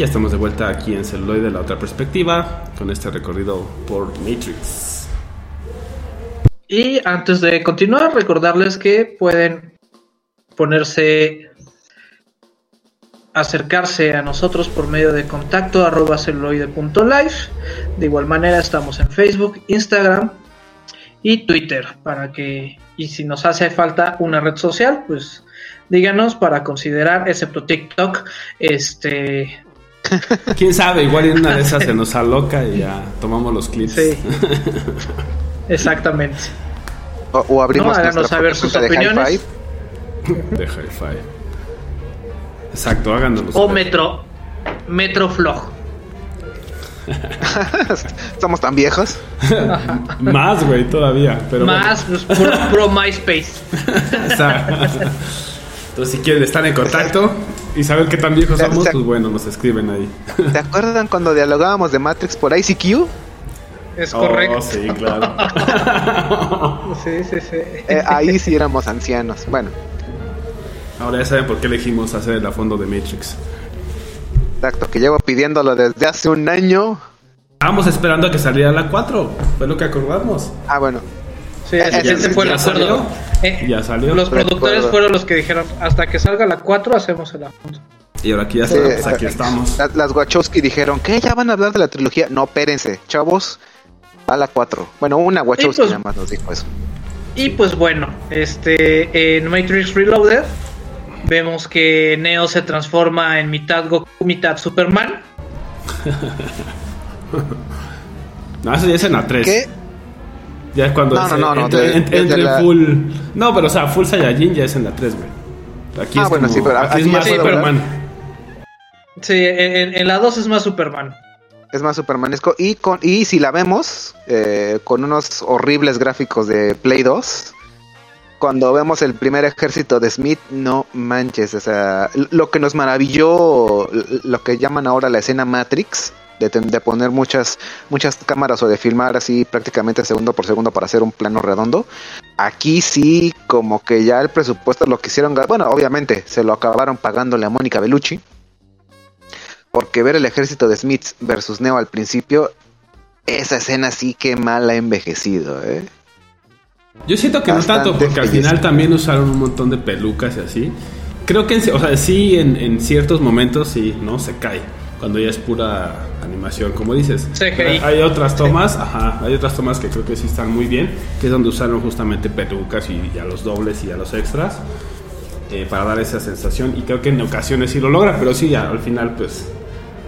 Ya estamos de vuelta aquí en Celuloide, la otra perspectiva, con este recorrido por Matrix.
Y antes de continuar, recordarles que pueden ponerse, acercarse a nosotros por medio de contacto arroba celuloide.life. De igual manera estamos en Facebook, Instagram y Twitter para que, y si nos hace falta una red social, pues díganos para considerar, excepto TikTok, este
Quién sabe, igual en una de esas se nos aloca y ya tomamos los clips. Sí.
Exactamente.
O, abrimos no, háganos
saber sus opiniones.
De hi-fi. Exacto, háganos
O Metro. Metro Flog.
Estamos tan viejos.
Más, güey, todavía. Pero
Más, pues, pro, MySpace.
Entonces, si quieren estar en contacto y saber qué tan viejos somos, pues bueno, nos escriben ahí.
¿Te acuerdan cuando dialogábamos de Matrix por ICQ?
Es correcto.
Oh, sí, claro.
sí, sí, sí.
Eh, ahí sí éramos ancianos. Bueno.
Ahora ya saben por qué elegimos hacer el fondo de Matrix.
Exacto, que llevo pidiéndolo desde hace un año.
Estábamos esperando a que saliera la 4, fue lo que acordamos.
Ah, bueno.
Sí, ese fue el acuerdo. Eh,
ya salió.
Los productores fueron los que dijeron, hasta que salga la 4 hacemos el afondo.
Y ahora aquí ya pues aquí estamos.
Las, Wachowski dijeron, ¿qué? ¿Ya van a hablar de la trilogía? No, espérense, chavos, a la 4. Bueno, una Wachowski pues, nada más nos dijo eso.
Y pues bueno, este en Matrix Reloaded vemos que Neo se transforma en mitad Goku, mitad Superman.
no, eso ya es en la 3. ¿Qué? Ya es cuando
no, no, no,
entre, full. No, pero o sea, full Saiyajin ya es en la 3, güey. Aquí ah, es bueno, sí, pero aquí es más Superman.
Sí, en, en, la 2 es más Superman.
Es más supermanesco. Y con y si la vemos, eh, con unos horribles gráficos de Play 2, cuando vemos el primer ejército de Smith, no manches, o sea, lo que nos maravilló, lo que llaman ahora la escena Matrix, de, de, poner muchas, muchas cámaras o de filmar así prácticamente segundo por segundo para hacer un plano redondo. Aquí sí, como que ya el presupuesto lo quisieron, bueno, obviamente se lo acabaron pagándole a Mónica Bellucci, porque ver el ejército de Smith versus Neo al principio, esa escena sí que mal ha envejecido, ¿eh?
Yo siento que no tanto, porque al final también usaron un montón de pelucas y así. Creo que, o sea, sí, en, ciertos momentos sí, ¿no? Se cae. Cuando ya es pura animación, como dices. Hay otras tomas, ajá, hay otras tomas que creo que sí están muy bien, que es donde usaron justamente pelucas y, a los dobles y a los extras. Eh, para dar esa sensación y creo que en ocasiones sí lo logra, pero sí, ya, al final pues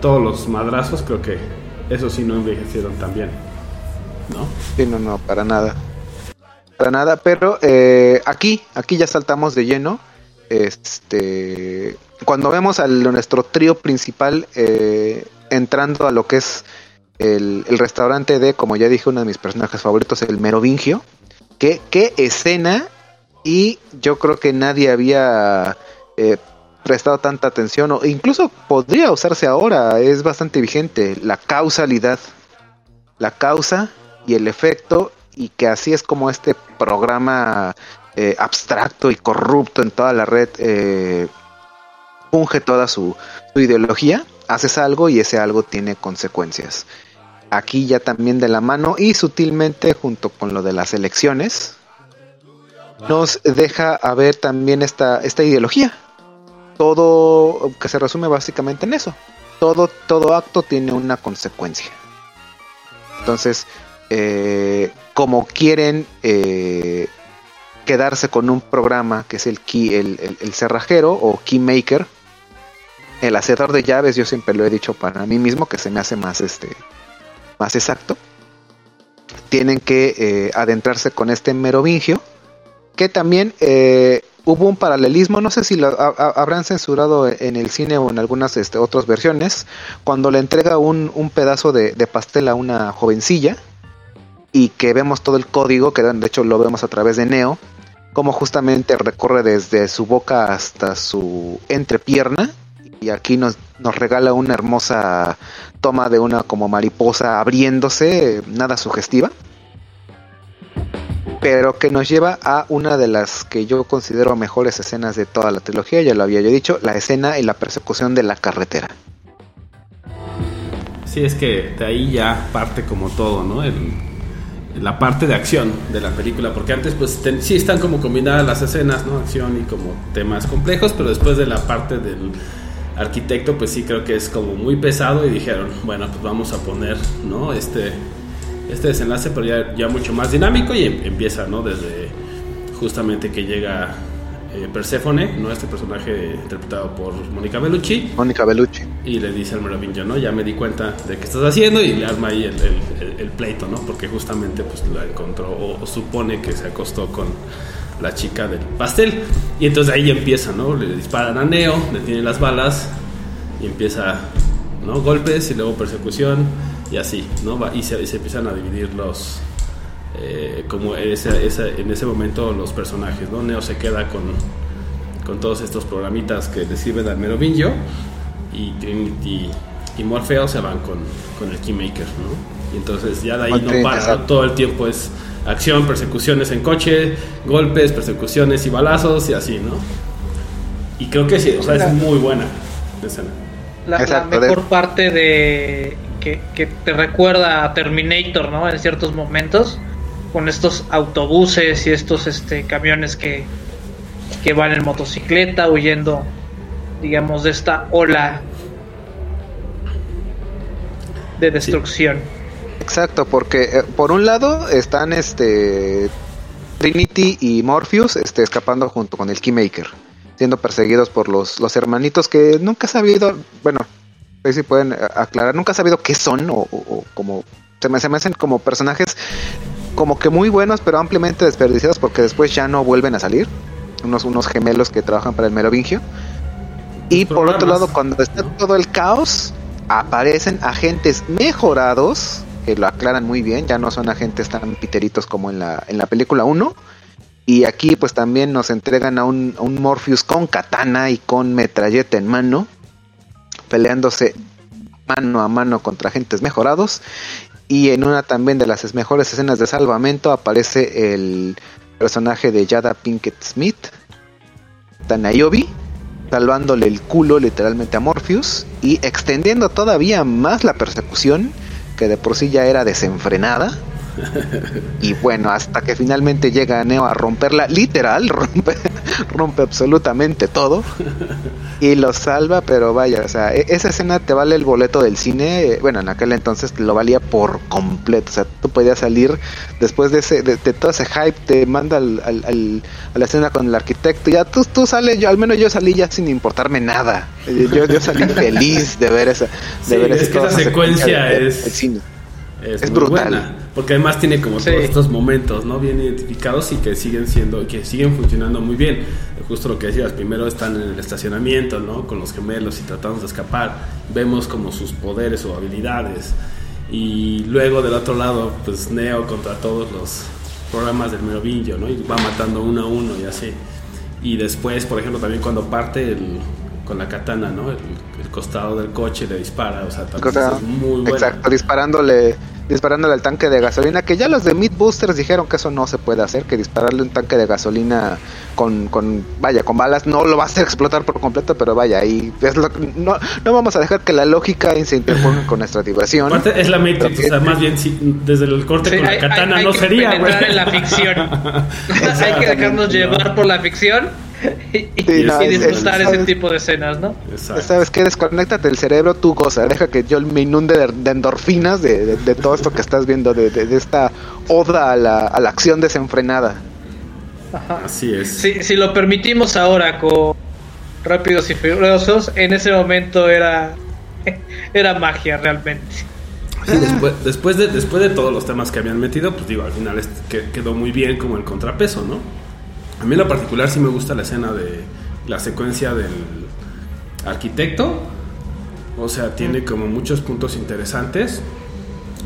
todos los madrazos creo que eso sí no envejecieron tan bien, ¿no?
Sí, no, no, para nada nada, pero eh, aquí, aquí ya saltamos de lleno. Este, cuando vemos a nuestro trío principal eh, entrando a lo que es el, restaurante de, como ya dije, uno de mis personajes favoritos, el Merovingio. ¿Qué, escena? Y yo creo que nadie había eh, prestado tanta atención, o incluso podría usarse ahora, es bastante vigente, la causalidad. La causa y el efecto y que así es como este programa eh, abstracto y corrupto en toda la red eh, toda su, ideología, haces algo y ese algo tiene consecuencias. Aquí ya también de la mano y sutilmente junto con lo de las elecciones nos deja a ver también esta, esta ideología. Todo que se resume básicamente en eso. Todo, todo acto tiene una consecuencia. Entonces, eh, como quieren eh, quedarse con un programa que es el key, el, cerrajero o keymaker, el hacedor de llaves, yo siempre lo he dicho para mí mismo que se me hace más este más exacto. Tienen que eh, adentrarse con este merovingio, que también eh, hubo un paralelismo, no sé si lo habrán censurado en el cine o en algunas este, otras versiones, cuando le entrega un, pedazo de, de pastel a una jovencilla y que vemos todo el código, que de hecho lo vemos a través de Neo, como justamente recorre desde su boca hasta su entrepierna y aquí nos, nos regala una hermosa toma de una como mariposa abriéndose, nada sugestiva, pero que nos lleva a una de las que yo considero mejores escenas de toda la trilogía, ya lo había yo dicho, la escena y la persecución de la carretera.
Sí, es que de ahí ya parte como todo, ¿no? la parte de acción de la película, porque antes pues sí están como combinadas las escenas, ¿no? Acción y como temas complejos, pero después de la parte del arquitecto pues sí creo que es como muy pesado y dijeron, bueno, pues vamos a poner, ¿no? Este, este desenlace, pero ya, ya mucho más dinámico y em, empieza, ¿no? Desde justamente que llega eh, Persephone, ¿no? Este personaje interpretado por Mónica Bellucci.
Mónica Bellucci.
Y le dice al Merovingio, ¿no? Ya me di cuenta de qué estás haciendo y le arma ahí el, pleito, ¿no? Porque justamente pues la encontró o, supone que se acostó con la chica del pastel. Y entonces ahí empieza, ¿no? Le disparan a Neo, le tienen las balas y empieza, ¿no? Golpes y luego persecución y así, ¿no? Y se, y se empiezan a dividir los, eh, como ese, en ese momento los personajes, ¿no? Neo se queda con, con todos estos programitas que describen al Merovingio y Trinity y Morfeo se van con, con el Keymaker, ¿no? Y entonces ya de ahí no para, todo el tiempo es acción, persecuciones en coche, golpes, persecuciones y balazos y así, ¿no? Y creo que sí, o sea, es muy buena escena.
La, mejor parte de que, que, te recuerda a Terminator, ¿no? En ciertos momentos con estos autobuses y estos este, camiones que, que van en motocicleta huyendo, digamos, de esta ola de destrucción.
Exacto, porque eh, por un lado están este Trinity y Morpheus este, escapando junto con el Keymaker, siendo perseguidos por los, los hermanitos que nunca he sabido, bueno, si pueden aclarar, nunca he sabido qué son o, o como se me, se me hacen como personajes como que muy buenos, pero ampliamente desperdiciados porque después ya no vuelven a salir. Unos, unos gemelos que trabajan para el Merovingio. Y por otro lado, cuando está todo el caos, aparecen agentes mejorados, que lo aclaran muy bien, ya no son agentes tan piteritos como en la, en la película 1. Y aquí pues también nos entregan a un, a un Morpheus con katana y con metralleta en mano, peleándose mano a mano contra agentes mejorados y en una también de las mejores escenas de salvamento aparece el personaje de Yada Pinkett Smith, Tanayobi, salvándole el culo literalmente a Morpheus y extendiendo todavía más la persecución, que de por sí ya era desenfrenada y bueno, hasta que finalmente llega Neo a romperla, literal, rompe, rompe absolutamente todo y lo salva, pero vaya, o sea, e, esa escena te vale el boleto del cine, bueno, en aquel entonces lo valía por completo, o sea, tú podías salir después de ese, de, todo ese hype, te manda al, al, a la escena con el arquitecto, ya tú, tú sales, yo al menos yo salí ya sin importarme nada, yo, yo salí feliz de ver esa, de ver
esa secuencia es... cine es, brutal. porque además tiene como todos estos momentos, ¿no? Bien identificados y que siguen siendo, que siguen funcionando muy bien. Justo lo que decías, primero están en el estacionamiento, ¿no? Con los gemelos y tratamos de escapar. Vemos como sus poderes o habilidades. Y luego del otro lado, pues Neo contra todos los programas del Merovingio, ¿no? Y va matando uno a uno y así. Y después, por ejemplo, también cuando parte el, con la katana, ¿no? El, costado del coche le dispara, o sea, también es muy bueno.
Exacto, disparándole disparándole al tanque de gasolina, que ya los de Meat Boosters dijeron que eso no se puede hacer, que dispararle un tanque de gasolina con, con vaya, con balas no lo va a hacer explotar por completo, pero vaya, ahí es lo, no, no vamos a dejar que la lógica se interponga con nuestra diversión.
es la Matrix, o sea, más bien desde el corte con la katana no sería,
en la ficción. hay que dejarnos llevar por la ficción y, disfrutar ese tipo de escenas, ¿no?
Sabes que desconéctate el cerebro, tú cosa, deja que yo me inunde de, endorfinas de, todo esto que estás viendo, de, esta oda a la, a la acción desenfrenada.
Así es.
Si, si lo permitimos ahora con Rápidos y Furiosos, en ese momento era, era magia realmente.
después, después, de, después de todos los temas que habían metido, pues digo, al final quedó muy bien como el contrapeso, ¿no? A mí en lo particular sí me gusta la escena de la secuencia del arquitecto. O sea, tiene como muchos puntos interesantes.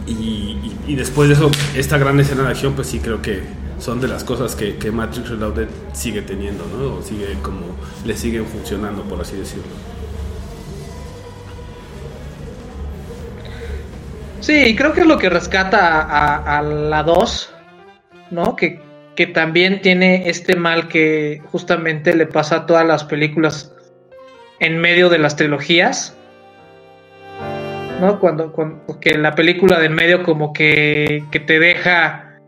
Y, después de eso, esta gran escena de acción, pues sí creo que son de las cosas que, que Matrix Reloaded sigue teniendo, ¿no? O sigue como, le siguen funcionando, por así decirlo.
Sí, creo que es lo que rescata a, a la 2, ¿no? Que que también tiene este mal que justamente le pasa a todas las películas en medio de las trilogías. ¿no? Cuando, que la película de en medio como que, que te deja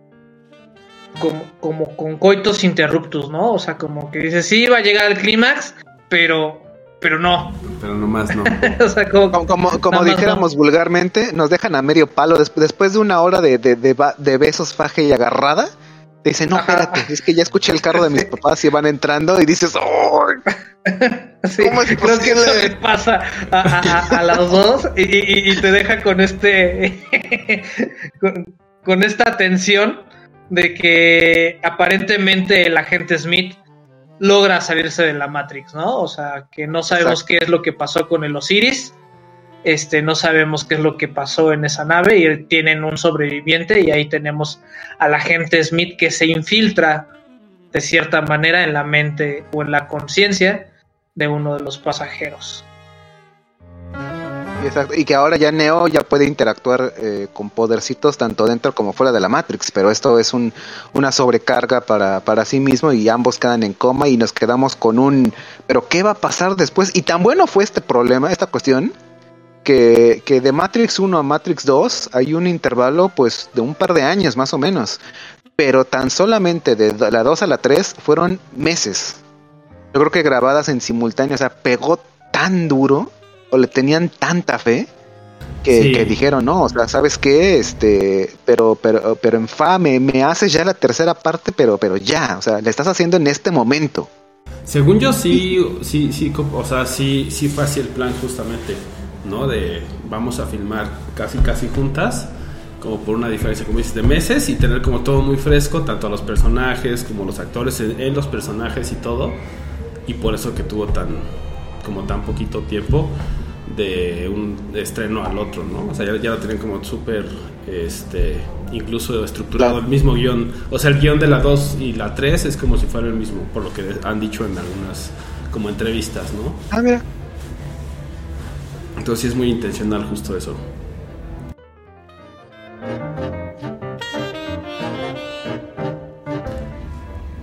como, como con coitos interruptus, ¿no? O sea, como que dices, sí, va a llegar el clímax, pero pero no.
Pero nomás no.
o sea, como, como, dijéramos vulgarmente, nos dejan a medio palo después de una hora de, de, de, besos, faje y agarrada. Te dicen, no, espérate, es que ya escuché el carro de mis papás y van entrando y dices, ¡oh!
Sí, ¿Cómo es creo que eso le pasa a, a, las dos y, y, te deja con este con, con, esta tensión de que aparentemente el agente Smith logra salirse de la Matrix, ¿no? O sea, que no sabemos qué es lo que pasó con el Osiris, este, no sabemos qué es lo que pasó en esa nave y tienen un sobreviviente y ahí tenemos al agente Smith que se infiltra de cierta manera en la mente o en la conciencia de uno de los pasajeros.
Y que ahora ya Neo ya puede interactuar eh, con podercitos tanto dentro como fuera de la Matrix, pero esto es un, una sobrecarga para, para sí mismo y ambos quedan en coma y nos quedamos con un, pero ¿qué va a pasar después? Y tan bueno fue este problema, esta cuestión, que, que de Matrix 1 a Matrix 2 hay un intervalo pues de un par de años más o menos, pero tan solamente de la 2 a la 3 fueron meses. Yo creo que grabadas en simultáneo, o sea, pegó tan duro o le tenían tanta fe que, dijeron, no, o sea, ¿sabes qué? Este, pero, pero, pero enfame, me haces ya la tercera parte, pero, pero ya, o sea, le estás haciendo en este momento.
Según yo sí, sí, sí, o sea, sí, sí fue así el plan justamente, ¿no? De vamos a filmar casi, casi juntas, como por una diferencia, como dices, de meses y tener como todo muy fresco, tanto a los personajes como los actores en los personajes y todo, y por eso que tuvo tan, como tan poquito tiempo de un estreno al otro, ¿no? O sea, ya, lo tenían como súper, este, incluso estructurado el mismo guion. O sea, el guion de la 2 y la 3 es como si fuera el mismo, por lo que han dicho en algunas como entrevistas, ¿no?
Ah, mira.
Entonces sí es muy intencional justo eso.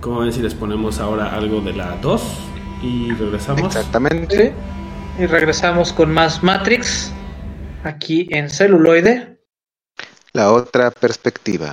¿Cómo ven si les ponemos ahora algo de la 2? Y regresamos.
Exactamente.
Y regresamos con más Matrix aquí en celuloide.
La otra perspectiva.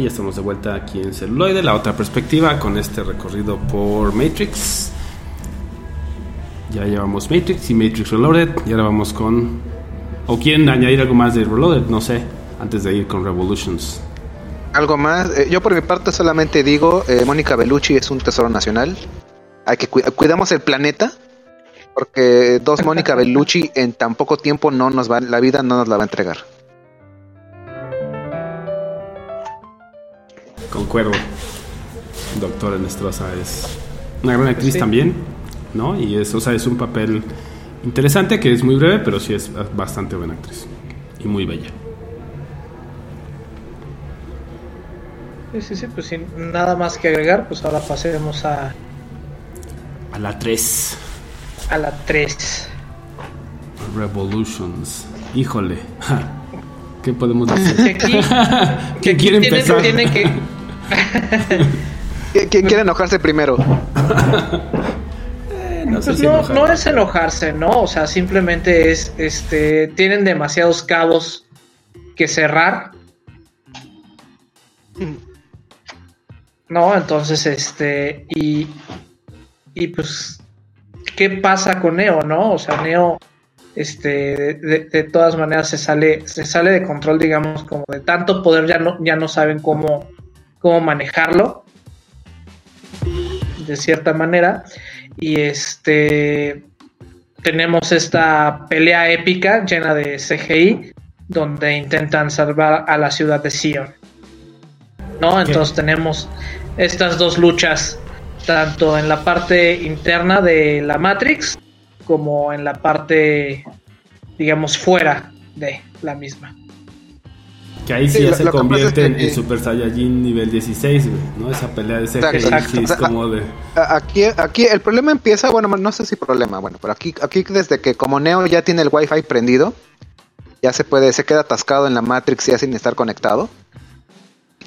Y ya estamos de vuelta aquí en celuloide, la otra perspectiva con este recorrido por Matrix. Ya llevamos Matrix y Matrix Reloaded y ahora vamos con... ¿O quieren añadir algo más de Reloaded? No sé, antes de ir con Revolutions.
Algo más, eh, yo por mi parte solamente digo, eh, Mónica Bellucci es un tesoro nacional. Hay que cuidamos el planeta porque dos Mónica Bellucci en tan poco tiempo no nos va, la vida no nos la va a entregar.
Concuerdo. Doctora Nestrosa es una gran actriz también, ¿no? Y es, o sea, es un papel interesante que es muy breve, pero sí es bastante buena actriz y muy bella.
Sí, sí, sí, pues sin nada más que agregar, pues ahora pasemos a...
A la 3.
A la 3.
Revolutions. Híjole. ¿Qué podemos decir? ¿Qué quiere empezar? que...
¿Quién quiere enojarse primero?
Eh, no, pues no, es enojarse, ¿no? O sea, simplemente es, este, tienen demasiados cabos que cerrar. No, entonces, este, y, y pues, ¿qué pasa con Neo, no? O sea, Neo, este, de, todas maneras se sale, se sale de control, digamos, como de tanto poder, ya no, ya no saben cómo, cómo manejarlo, de cierta manera, y este, tenemos esta pelea épica llena de CGI, donde intentan salvar a la ciudad de Sion. ¿No? Entonces tenemos estas dos luchas, tanto en la parte interna de la Matrix como en la parte, digamos, fuera de la misma.
Que ahí sí, ya se convierte en, Super Saiyajin nivel 16, ¿no? Esa pelea de CGI es como de...
Aquí, aquí el problema empieza, bueno, no sé si problema, bueno, pero aquí, aquí desde que como Neo ya tiene el Wi-Fi prendido, ya se puede, se queda atascado en la Matrix ya sin estar conectado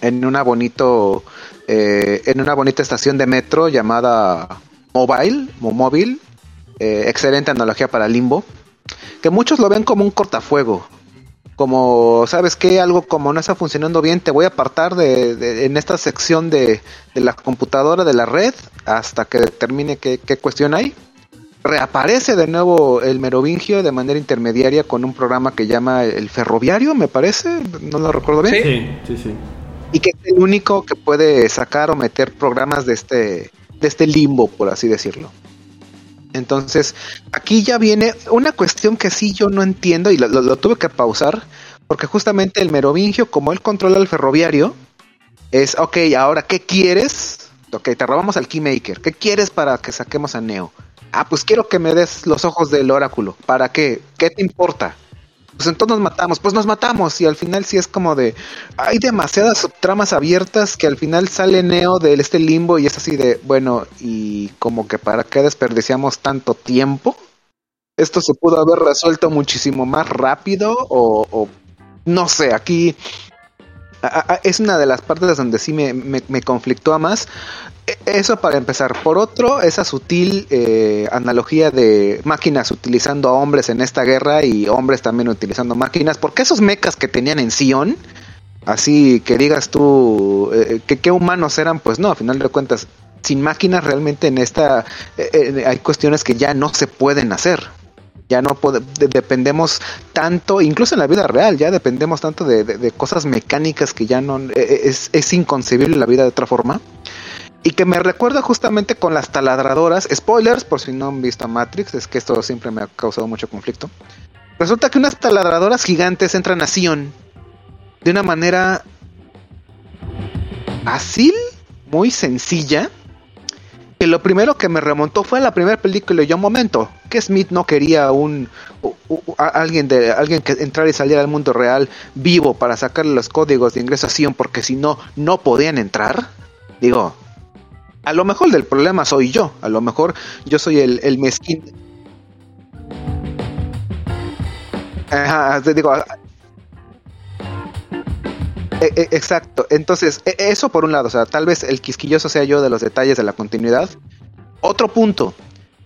en una bonito eh, en una bonita estación de metro llamada Mobile o Móvil eh, excelente analogía para Limbo que muchos lo ven como un cortafuego como sabes que algo como no está funcionando bien te voy a apartar de, en esta sección de, la computadora de la red hasta que determine qué, qué cuestión hay. Reaparece de nuevo el merovingio de manera intermediaria con un programa que llama el ferroviario me parece no lo recuerdo bien.
Sí sí sí.
Y que es el único que puede sacar o meter programas de este, de este limbo, por así decirlo. Entonces, aquí ya viene una cuestión que sí yo no entiendo y lo, tuve que pausar, porque justamente el merovingio, como él controla el ferroviario, es, ok, ahora, ¿qué quieres? Ok, te robamos al Keymaker. ¿Qué quieres para que saquemos a Neo? Ah, pues quiero que me des los ojos del oráculo. ¿Para qué? ¿Qué te importa? Pues entonces nos matamos, pues nos matamos y al final sí es como de, hay demasiadas tramas abiertas que al final sale Neo de este limbo y es así de, bueno, y como que para qué desperdiciamos tanto tiempo, esto se pudo haber resuelto muchísimo más rápido o, no sé, aquí es una de las partes donde sí me, me, me conflictúa más. E, eso para empezar. Por otro, esa sutil eh, analogía de máquinas utilizando a hombres en esta guerra y hombres también utilizando máquinas, porque esos mechas que tenían en Sion, así que digas tú eh, que qué humanos eran, pues no, a final de cuentas, sin máquinas realmente en esta eh, hay cuestiones que ya no se pueden hacer. Ya no dependemos tanto, incluso en la vida real, ya dependemos tanto de, cosas mecánicas que ya no es, es inconcebible la vida de otra forma y que me recuerda justamente con las taladradoras. Spoilers, por si no han visto Matrix, es que esto siempre me ha causado mucho conflicto. Resulta que unas taladradoras gigantes entran a Sion de una manera fácil, muy sencilla. Que lo primero que me remontó fue la primera película y yo, un momento, que Smith no quería un alguien de alguien que entrara y saliera al mundo real vivo para sacarle los códigos de ingreso a Sion porque si no no podían entrar. Digo, a lo mejor del problema soy yo, a lo mejor yo soy el, el mezquín. Ajá, digo. E, e, exacto, entonces, e, eso por un lado, o sea, tal vez el quisquilloso sea yo de los detalles de la continuidad. Otro punto,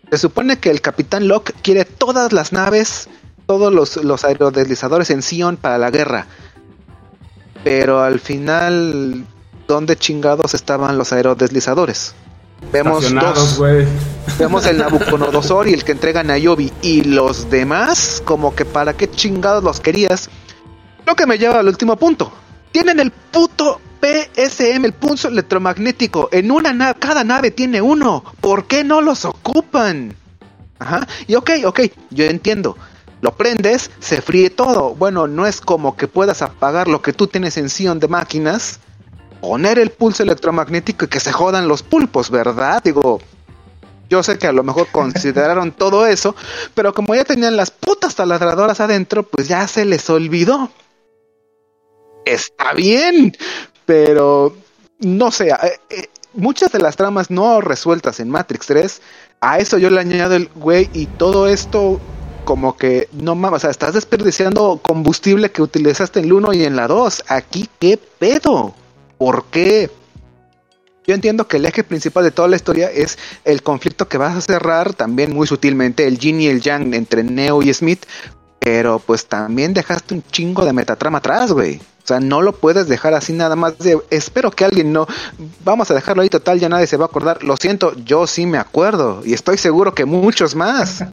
se supone que el Capitán Locke quiere todas las naves, todos los, los aerodeslizadores en Sion para la guerra. Pero al final dónde chingados estaban los aerodeslizadores. Vemos dos. Vemos el Nabucodonosor y el que entrega Nayobi. Y los demás, como que para qué chingados los querías. Lo que me lleva al último punto. Tienen el puto PSM, el pulso electromagnético. En una nave, cada nave tiene uno. ¿Por qué no los ocupan? Ajá. Y ok, ok, yo entiendo. Lo prendes, se fríe todo. Bueno, no es como que puedas apagar lo que tú tienes en Sion de máquinas, poner el pulso electromagnético y que se jodan los pulpos, ¿verdad? Digo, yo sé que a lo mejor consideraron todo eso, pero como ya tenían las putas taladradoras adentro, pues ya se les olvidó. Está bien, pero no sé, eh, eh, muchas de las tramas no resueltas en Matrix 3, a eso yo le añado el güey y todo esto como que no mames, o sea, estás desperdiciando combustible que utilizaste en el 1 y en la 2. Aquí, ¿qué pedo? ¿Por qué? Yo entiendo que el eje principal de toda la historia es el conflicto que vas a cerrar también muy sutilmente, el yin y el yang entre Neo y Smith, pero pues también dejaste un chingo de metatrama atrás, güey. O sea, no lo puedes dejar así nada más de, espero que alguien no, vamos a dejarlo ahí total, ya nadie se va a acordar. Lo siento, yo sí me acuerdo y estoy seguro que muchos más.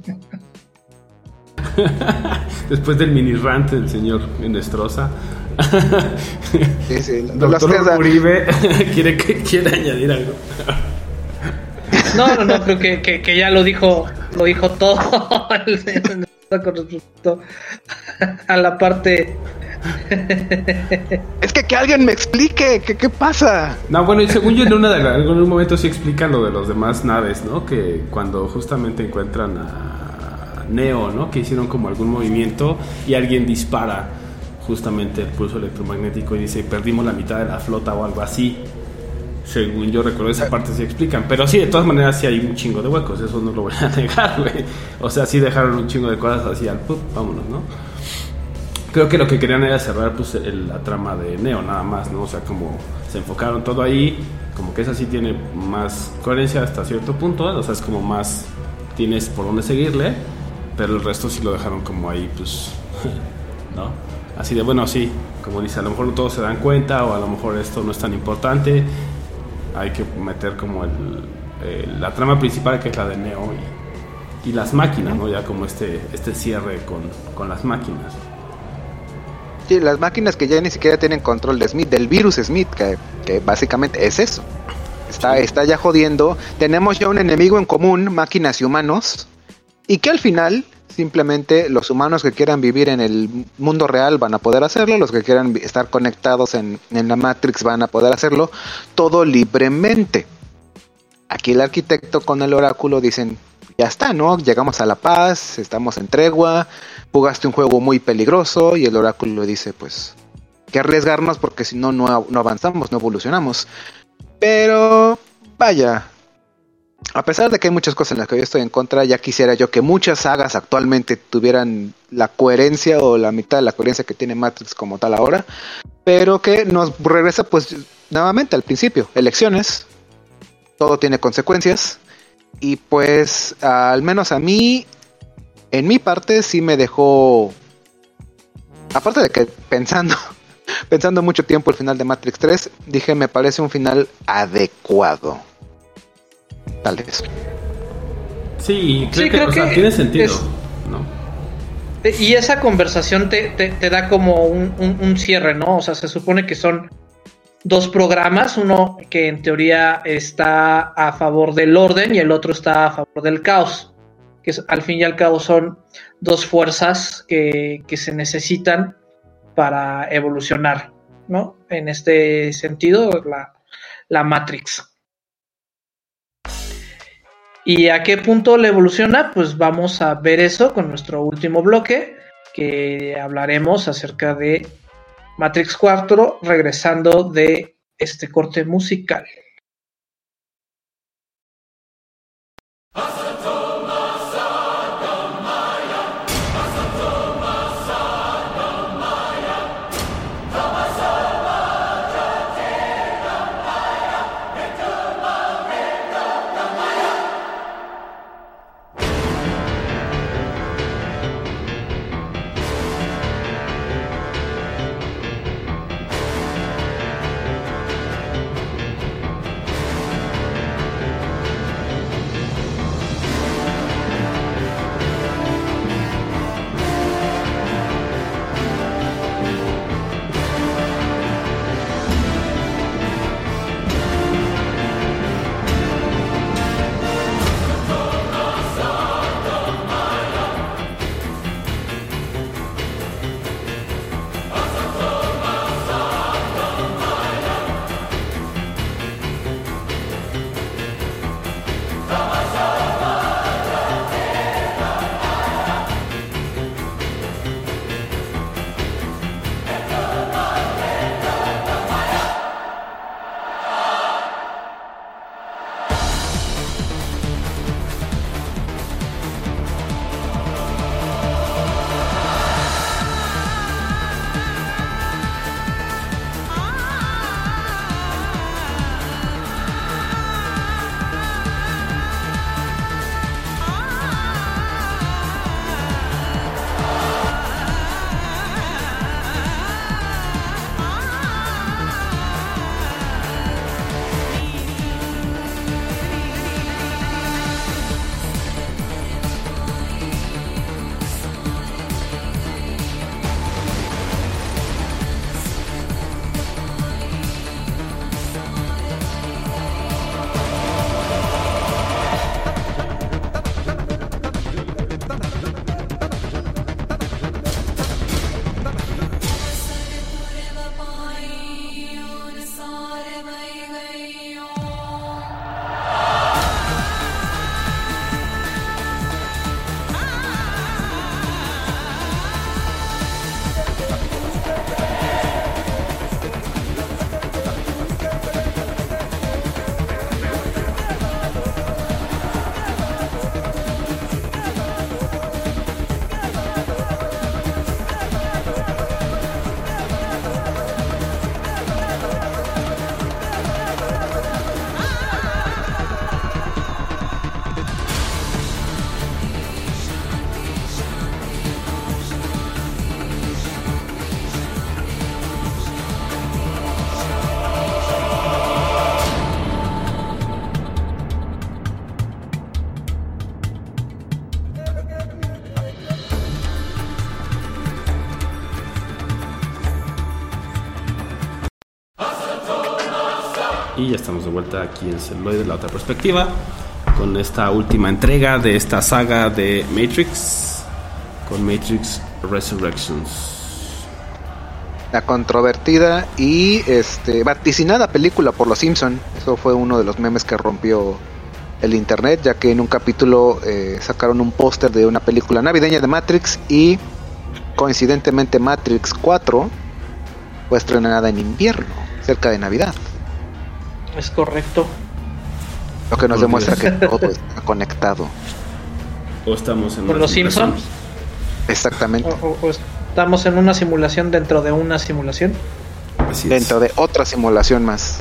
Después del mini rant del señor Menestrosa.
sí, sí.
Doctor Uribe quiere, quiere añadir algo.
No, no, no, creo que, que, ya lo dijo, lo dijo todo con respecto a la parte.
es que que alguien me explique, ¿qué, qué pasa?
No, bueno, y según yo en, una de en un momento sí explican lo de los demás naves, ¿no? Que cuando justamente encuentran a Neo, ¿no? Que hicieron como algún movimiento y alguien dispara justamente el pulso electromagnético y dice, perdimos la mitad de la flota o algo así. Según yo recuerdo, esa parte se explican. Pero sí, de todas maneras, sí hay un chingo de huecos, eso no lo voy a negar, güey. O sea, sí dejaron un chingo de cosas así al pup, vámonos, ¿no? Creo que lo que querían era cerrar pues, la trama de Neo, nada más, ¿no? O sea, como se enfocaron todo ahí, como que esa sí tiene más coherencia hasta cierto punto, o sea, es como más, tienes por dónde seguirle pero el resto sí lo dejaron como ahí, pues, ¿no? Así de, bueno, sí, como dice, a lo mejor no todos se dan cuenta o a lo mejor esto no es tan importante, hay que meter como el, la trama principal que es la de Neo y, y, las máquinas, ¿no? Ya como este, este cierre con, con las máquinas.
Sí, las máquinas que ya ni siquiera tienen control de Smith, del virus Smith, que, que básicamente es eso. Está, está ya jodiendo. Tenemos ya un enemigo en común, máquinas y humanos y que al final simplemente los humanos que quieran vivir en el mundo real van a poder hacerlo, los que quieran estar conectados en, la Matrix van a poder hacerlo, todo libremente. Aquí el arquitecto con el oráculo dicen, ya está, ¿no? Llegamos a la paz, estamos en tregua, jugaste un juego muy peligroso y el oráculo dice, pues, que arriesgarnos porque si no, no avanzamos, no evolucionamos. Pero, vaya, a pesar de que hay muchas cosas en las que yo estoy en contra, ya quisiera yo que muchas sagas actualmente tuvieran la coherencia o la mitad de la coherencia que tiene Matrix como tal ahora, pero que nos regresa pues nuevamente al principio, elecciones, todo tiene consecuencias y pues al menos a mí, en mi parte sí me dejó, aparte de que pensando, pensando mucho tiempo el final de Matrix 3, dije me parece un final adecuado tal vez.
Sí, creo, que, tiene sentido.
Y esa conversación te, te, da como un, cierre, ¿no? O sea, se supone que son dos programas, uno que en teoría está a favor del orden y el otro está a favor del caos, que al fin y al cabo son dos fuerzas que, que se necesitan para evolucionar, ¿no? En este sentido, la, la Matrix. ¿Y a qué punto le evoluciona? Pues vamos a ver eso con nuestro último bloque, que hablaremos acerca de Matrix 4, regresando de este corte musical.
Y ya estamos de vuelta aquí en Celuloid la otra perspectiva con esta última entrega de esta saga de Matrix con Matrix Resurrections.
La controvertida y este vaticinada película por los Simpson. Eso fue uno de los memes que rompió el internet, ya que en un capítulo eh, sacaron un póster de una película navideña de Matrix y coincidentemente Matrix 4 fue estrenada en invierno, cerca de Navidad.
Es correcto.
Lo que nos demuestra que todo está conectado.
O estamos en
¿Con los Simpsons?
Exactamente.
O, estamos en una simulación dentro de una simulación.
dentro de otra simulación más.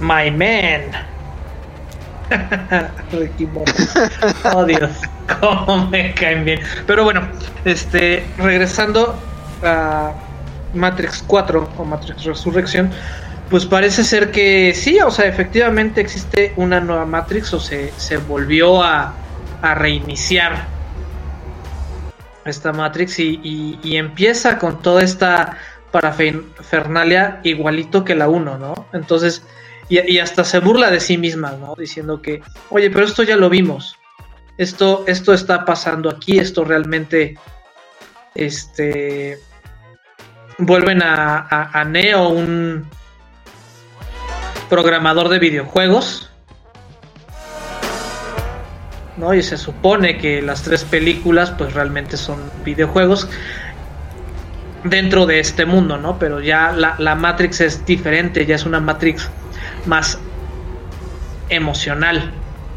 My man. oh Dios, cómo me caen bien. Pero bueno, este, regresando a Matrix 4 o Matrix Resurrección, pues parece ser que sí, o sea, efectivamente existe una nueva Matrix o se, se volvió a, a reiniciar esta Matrix y, y, empieza con toda esta parafernalia igualito que la 1, ¿no? Entonces, y, y, hasta se burla de sí misma, ¿no? Diciendo que, oye, pero esto ya lo vimos. Esto, esto está pasando aquí, esto realmente, este, vuelven a, a Neo, un, programador de videojuegos. ¿no? Y se supone que las tres películas pues realmente son videojuegos dentro de este mundo, ¿no? Pero ya la, la Matrix es diferente, ya es una Matrix más emocional,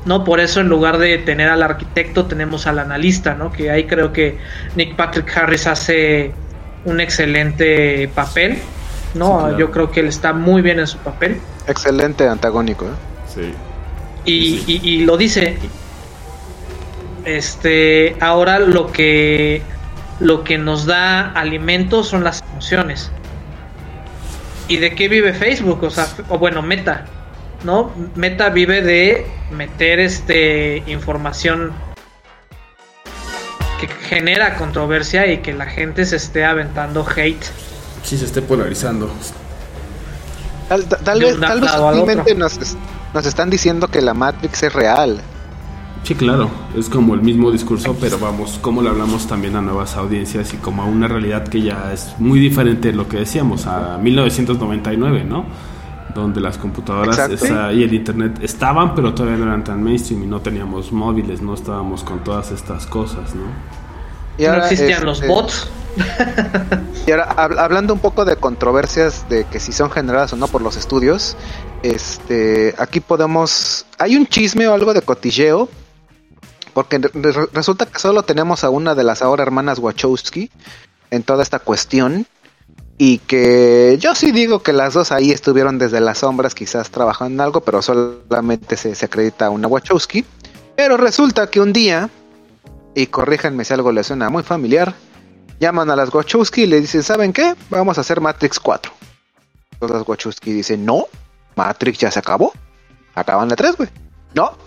¿no? Por eso en lugar de tener al arquitecto tenemos al analista, ¿no? Que ahí creo que Nick Patrick Harris hace un excelente papel, ¿no? Yo creo que él está muy bien en su papel.
Excelente antagónico, ¿eh?
Sí.
Y, lo dice. Este, ahora lo que lo que nos da alimento son las emociones. ¿Y de qué vive Facebook? O sea, o bueno, Meta, ¿no? Meta vive de meter este información que genera controversia y que la gente se esté aventando hate.
Sí, se esté polarizando.
Tal, vez, tal vez nos, nos están diciendo que la Matrix es real.
Sí, claro, es como el mismo discurso, pero vamos, como le hablamos también a nuevas audiencias y como a una realidad que ya es muy diferente de lo que decíamos, a 1999, ¿no? Donde las computadoras y el internet estaban, pero todavía no eran tan mainstream y no teníamos móviles, no estábamos con todas estas cosas, ¿no?
Y no existían los este, bots.
Y ahora, hablando un poco de controversias de que si son generadas o no por los estudios, este, aquí podemos, hay un chisme o algo de cotilleo, porque resulta que solo tenemos a una de las ahora hermanas Wachowski en toda esta cuestión, y que yo sí digo que las dos ahí estuvieron desde las sombras, quizás trabajando en algo, pero solamente se, se acredita a una Wachowski. Pero resulta que un día, y corríjanme si algo les suena muy familiar, llaman a las Wachowski y le dicen, ¿saben qué? Vamos a hacer Matrix 4. Entonces las Wachowski dicen, no, Matrix ya se acabó. Acaban la 3, güey. No,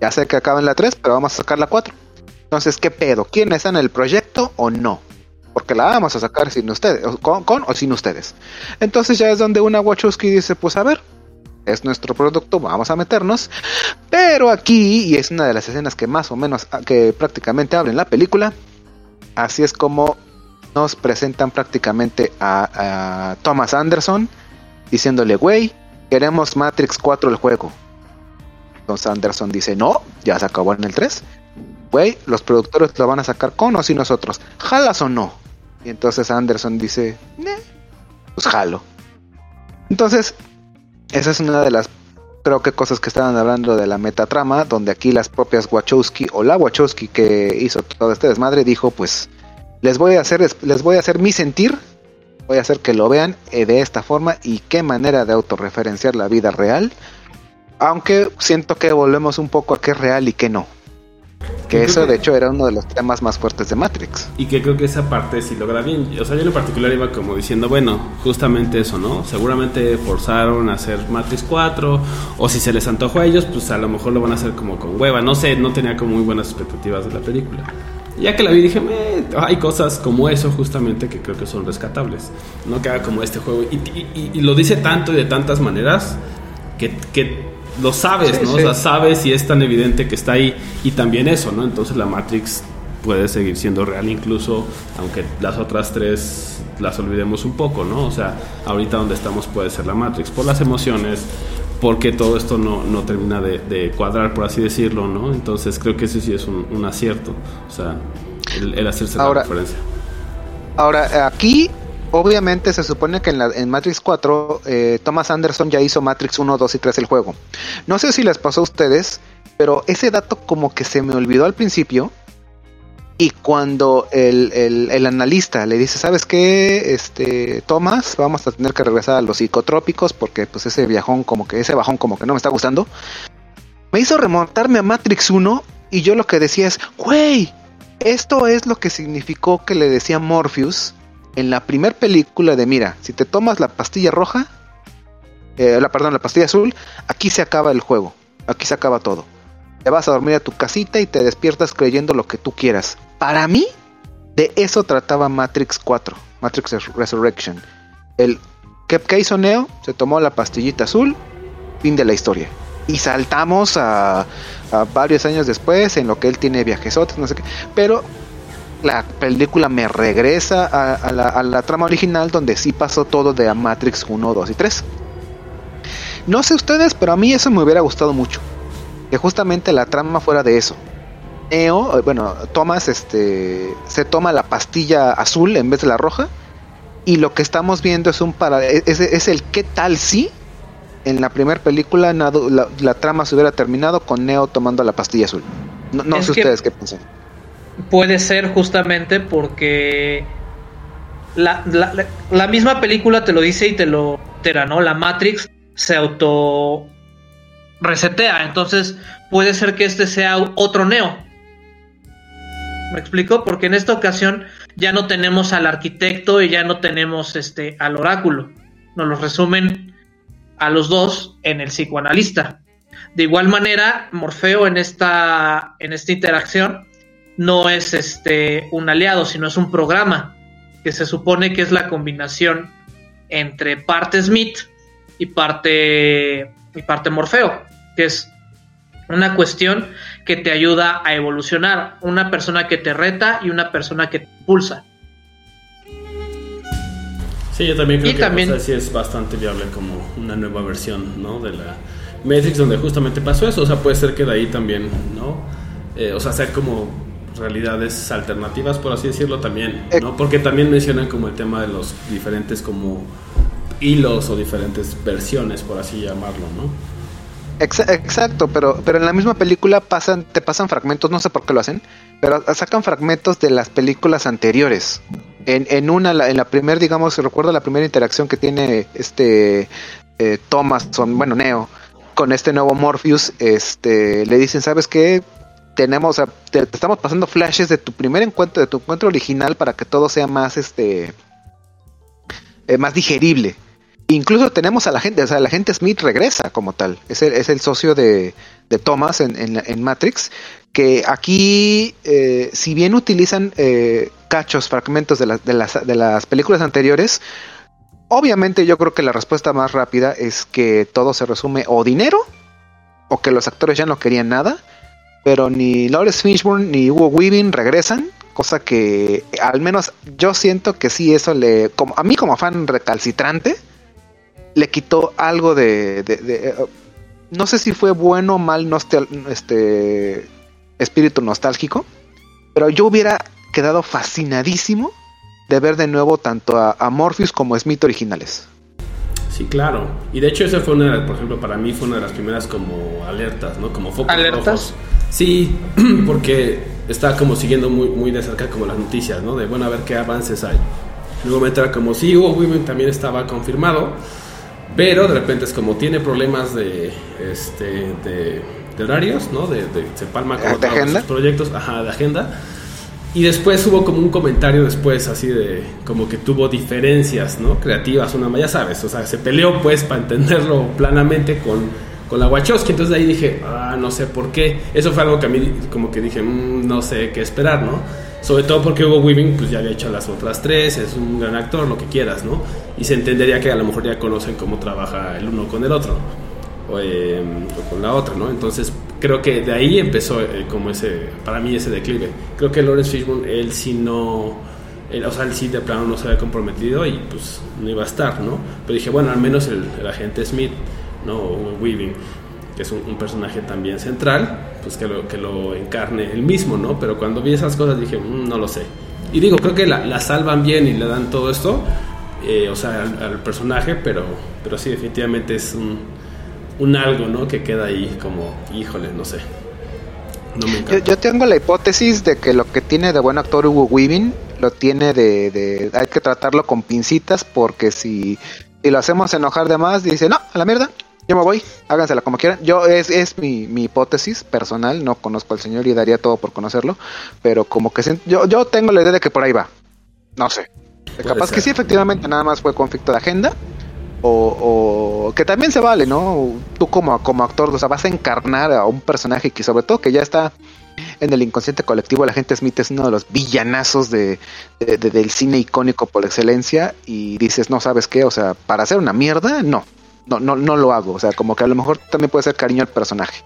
ya sé que acaban la 3, pero vamos a sacar la 4. Entonces, ¿qué pedo? ¿Quién está en el proyecto o no? Porque la vamos a sacar sin ustedes, con, con o sin ustedes. Entonces ya es donde una Wachowski dice, pues a ver, es nuestro producto, vamos a meternos. Pero aquí, y es una de las escenas que más o menos, que prácticamente abre en la película, así es como nos presentan prácticamente a, Thomas Anderson diciéndole, güey, queremos Matrix 4 el juego. Entonces Anderson dice, no, ya se acabó en el 3. Güey, los productores lo van a sacar con o sin nosotros. ¿Jalas o no? Y entonces Anderson dice, pues jalo. Entonces, esa es una de las, creo que cosas que estaban hablando de la metatrama, donde aquí las propias Wachowski o la Wachowski que hizo todo este desmadre dijo, pues les voy a hacer, les voy a hacer mi sentir, voy a hacer que lo vean eh, de esta forma y qué manera de autorreferenciar la vida real, aunque siento que volvemos un poco a qué es real y qué no. Que eso, de hecho, era uno de los temas más fuertes de Matrix.
Y que creo que esa parte sí logra bien. O sea, yo en particular iba como diciendo, bueno, justamente eso, ¿no? Seguramente forzaron a hacer Matrix 4, o si se les antojó a ellos, pues a lo mejor lo van a hacer como con hueva. No sé, no tenía como muy buenas expectativas de la película. Ya que la vi dije, hay cosas como eso justamente que creo que son rescatables. No que haga como este juego. Y, y, lo dice tanto y de tantas maneras que, que lo sabes, ¿no? O sea, sabes y es tan evidente que está ahí. Y también eso, ¿no? Entonces la Matrix puede seguir siendo real incluso aunque las otras tres las olvidemos un poco, ¿no? O sea, ahorita donde estamos puede ser la Matrix, por las emociones, porque todo esto no, no termina de, cuadrar, por así decirlo, ¿no? Entonces creo que ese sí es un, acierto, o sea, el, hacerse
la
referencia.
Ahora, aquí obviamente se supone que en, la, en Matrix 4 eh, Thomas Anderson ya hizo Matrix 1, 2 y 3 el juego. No sé si les pasó a ustedes, pero ese dato como que se me olvidó al principio. Y cuando el, el, analista le dice, ¿sabes qué? Este, Thomas, vamos a tener que regresar a los psicotrópicos porque pues ese viajón como que, ese bajón como que no me está gustando. Me hizo remontarme a Matrix 1 y yo lo que decía es, güey, esto es lo que significó que le decía Morpheus en la primera película de mira, si te tomas la pastilla roja, eh, la perdón, la pastilla azul, aquí se acaba el juego, aquí se acaba todo. Te vas a dormir a tu casita y te despiertas creyendo lo que tú quieras. Para mí, de eso trataba Matrix 4, Matrix Resurrection. El que se tomó la pastillita azul, fin de la historia. Y saltamos a, varios años después en lo que él tiene viajesotes, no sé qué. Pero la película me regresa a, la, trama original donde sí pasó todo de Matrix 1, 2 y 3. No sé ustedes, pero a mí eso me hubiera gustado mucho. Que justamente la trama fuera de eso. Neo, eh, bueno, Thomas este, se toma la pastilla azul en vez de la roja. Y lo que estamos viendo es un para e, es, es el qué tal si en la primera película la, trama se hubiera terminado con Neo tomando la pastilla azul. No, sé ustedes qué piensan
puede ser justamente porque la, la, misma película te lo dice y te lo tera, ¿no? La Matrix se auto resetea, entonces puede ser que este sea otro Neo. ¿Me explico? Porque en esta ocasión ya no tenemos al arquitecto y ya no tenemos este al oráculo. Nos lo resumen a los dos en el psicoanalista. De igual manera, Morfeo en esta, en esta interacción no es este un aliado, sino es un programa que se supone que es la combinación entre parte Smith y parte y parte Morfeo, que es una cuestión que te ayuda a evolucionar, una persona que te reta y una persona que te impulsa.
Sí, yo también creo que también, es bastante viable como una nueva versión, ¿no? De la Matrix donde justamente pasó eso, o sea, puede ser que de ahí también, ¿no? Eh, o sea, sea como realidades alternativas, por así decirlo, también, ¿no? Porque también mencionan como el tema de los diferentes como hilos o diferentes versiones, por así llamarlo, ¿no?
Exacto, pero, pero en la misma película pasan, te pasan fragmentos, no sé por qué lo hacen, pero sacan fragmentos de las películas anteriores. En, en una, en la primera, digamos, recuerdo la primera interacción que tiene este eh, Thomas, bueno, Neo, con este nuevo Morpheus, este, le dicen, ¿sabes qué? Tenemos, te, estamos pasando flashes de tu primer encuentro, de tu encuentro original para que todo sea más, este, eh, más digerible. Incluso tenemos a la gente, o sea, la gente Smith regresa como tal, es el, es el socio de, de Thomas en, en, Matrix, que aquí, eh, si bien utilizan eh, cachos, fragmentos de, de, las, de las películas anteriores, obviamente yo creo que la respuesta más rápida es que todo se resume o dinero, o que los actores ya no querían nada, pero ni Lawrence Fishburne ni Hugo Weaving regresan, cosa que al menos yo siento que sí eso le, como a mí como fan recalcitrante, le quitó algo de, no sé si fue bueno o mal este espíritu nostálgico, pero yo hubiera quedado fascinadísimo de ver de nuevo tanto a, Morpheus como a Smith originales.
Sí, claro. Y de hecho esa fue una, por ejemplo, para mí fue una de las primeras como alertas, ¿no? Como focos ¿Alertas? Sí, porque está como siguiendo muy, muy de cerca como las noticias, ¿no? De bueno, a ver qué avances hay. Luego me entra como sí, Hugo Women también estaba confirmado, pero de repente es como tiene problemas de, este, de, horarios, ¿no? De, se palma con otros proyectos, ajá, de agenda. Y después hubo como un comentario después así de como que tuvo diferencias, ¿no? Creativas, una, ya sabes, o sea, se peleó pues para entenderlo planamente con con la Wachowski. Entonces de ahí dije, ah, no sé por qué. Eso fue algo que a mí como que dije, mm, no sé qué esperar, ¿no? Sobre todo porque Hugo Weaving pues ya había hecho las otras tres, es un gran actor, lo que quieras, ¿no? Y se entendería que a lo mejor ya conocen cómo trabaja el uno con el otro. eh, o, con la otra, ¿no? Entonces creo que de ahí empezó eh, como ese, para mí ese declive. Creo que Lawrence Fishburne, él sí no, o sea, él sí de plano no se había comprometido y pues no iba a estar, ¿no? Pero dije, bueno, al menos el, agente Smith, ¿no? O Weaving, que es un, personaje también central, pues que lo, que lo encarne él mismo, ¿no? Pero cuando vi esas cosas dije, mm, no lo sé. Y digo, creo que la, salvan bien y le dan todo esto, eh, o sea, al, personaje, pero, pero sí, definitivamente es un, un algo, ¿no? Que queda ahí como, híjole, no sé.
No me yo, yo, tengo la hipótesis de que lo que tiene de buen actor Hugo Weaving lo tiene de, de, hay que tratarlo con pincitas porque si, si lo hacemos enojar de más dice no a la mierda yo me voy, hágansela como quieran. Yo es, es mi, mi, hipótesis personal, no conozco al señor y daría todo por conocerlo, pero como que yo, yo tengo la idea de que por ahí va. No sé. Capaz que sí, efectivamente, nada más fue conflicto de agenda. O, o, que también se vale, ¿no? Tú como, como actor, o sea, vas a encarnar a un personaje que sobre todo que ya está en el inconsciente colectivo, la gente Smith es uno de los villanazos de, del cine icónico por excelencia y dices, no sabes qué, o sea, para hacer una mierda, no, no, no, no lo hago. O sea, como que a lo mejor también puede ser cariño al personaje.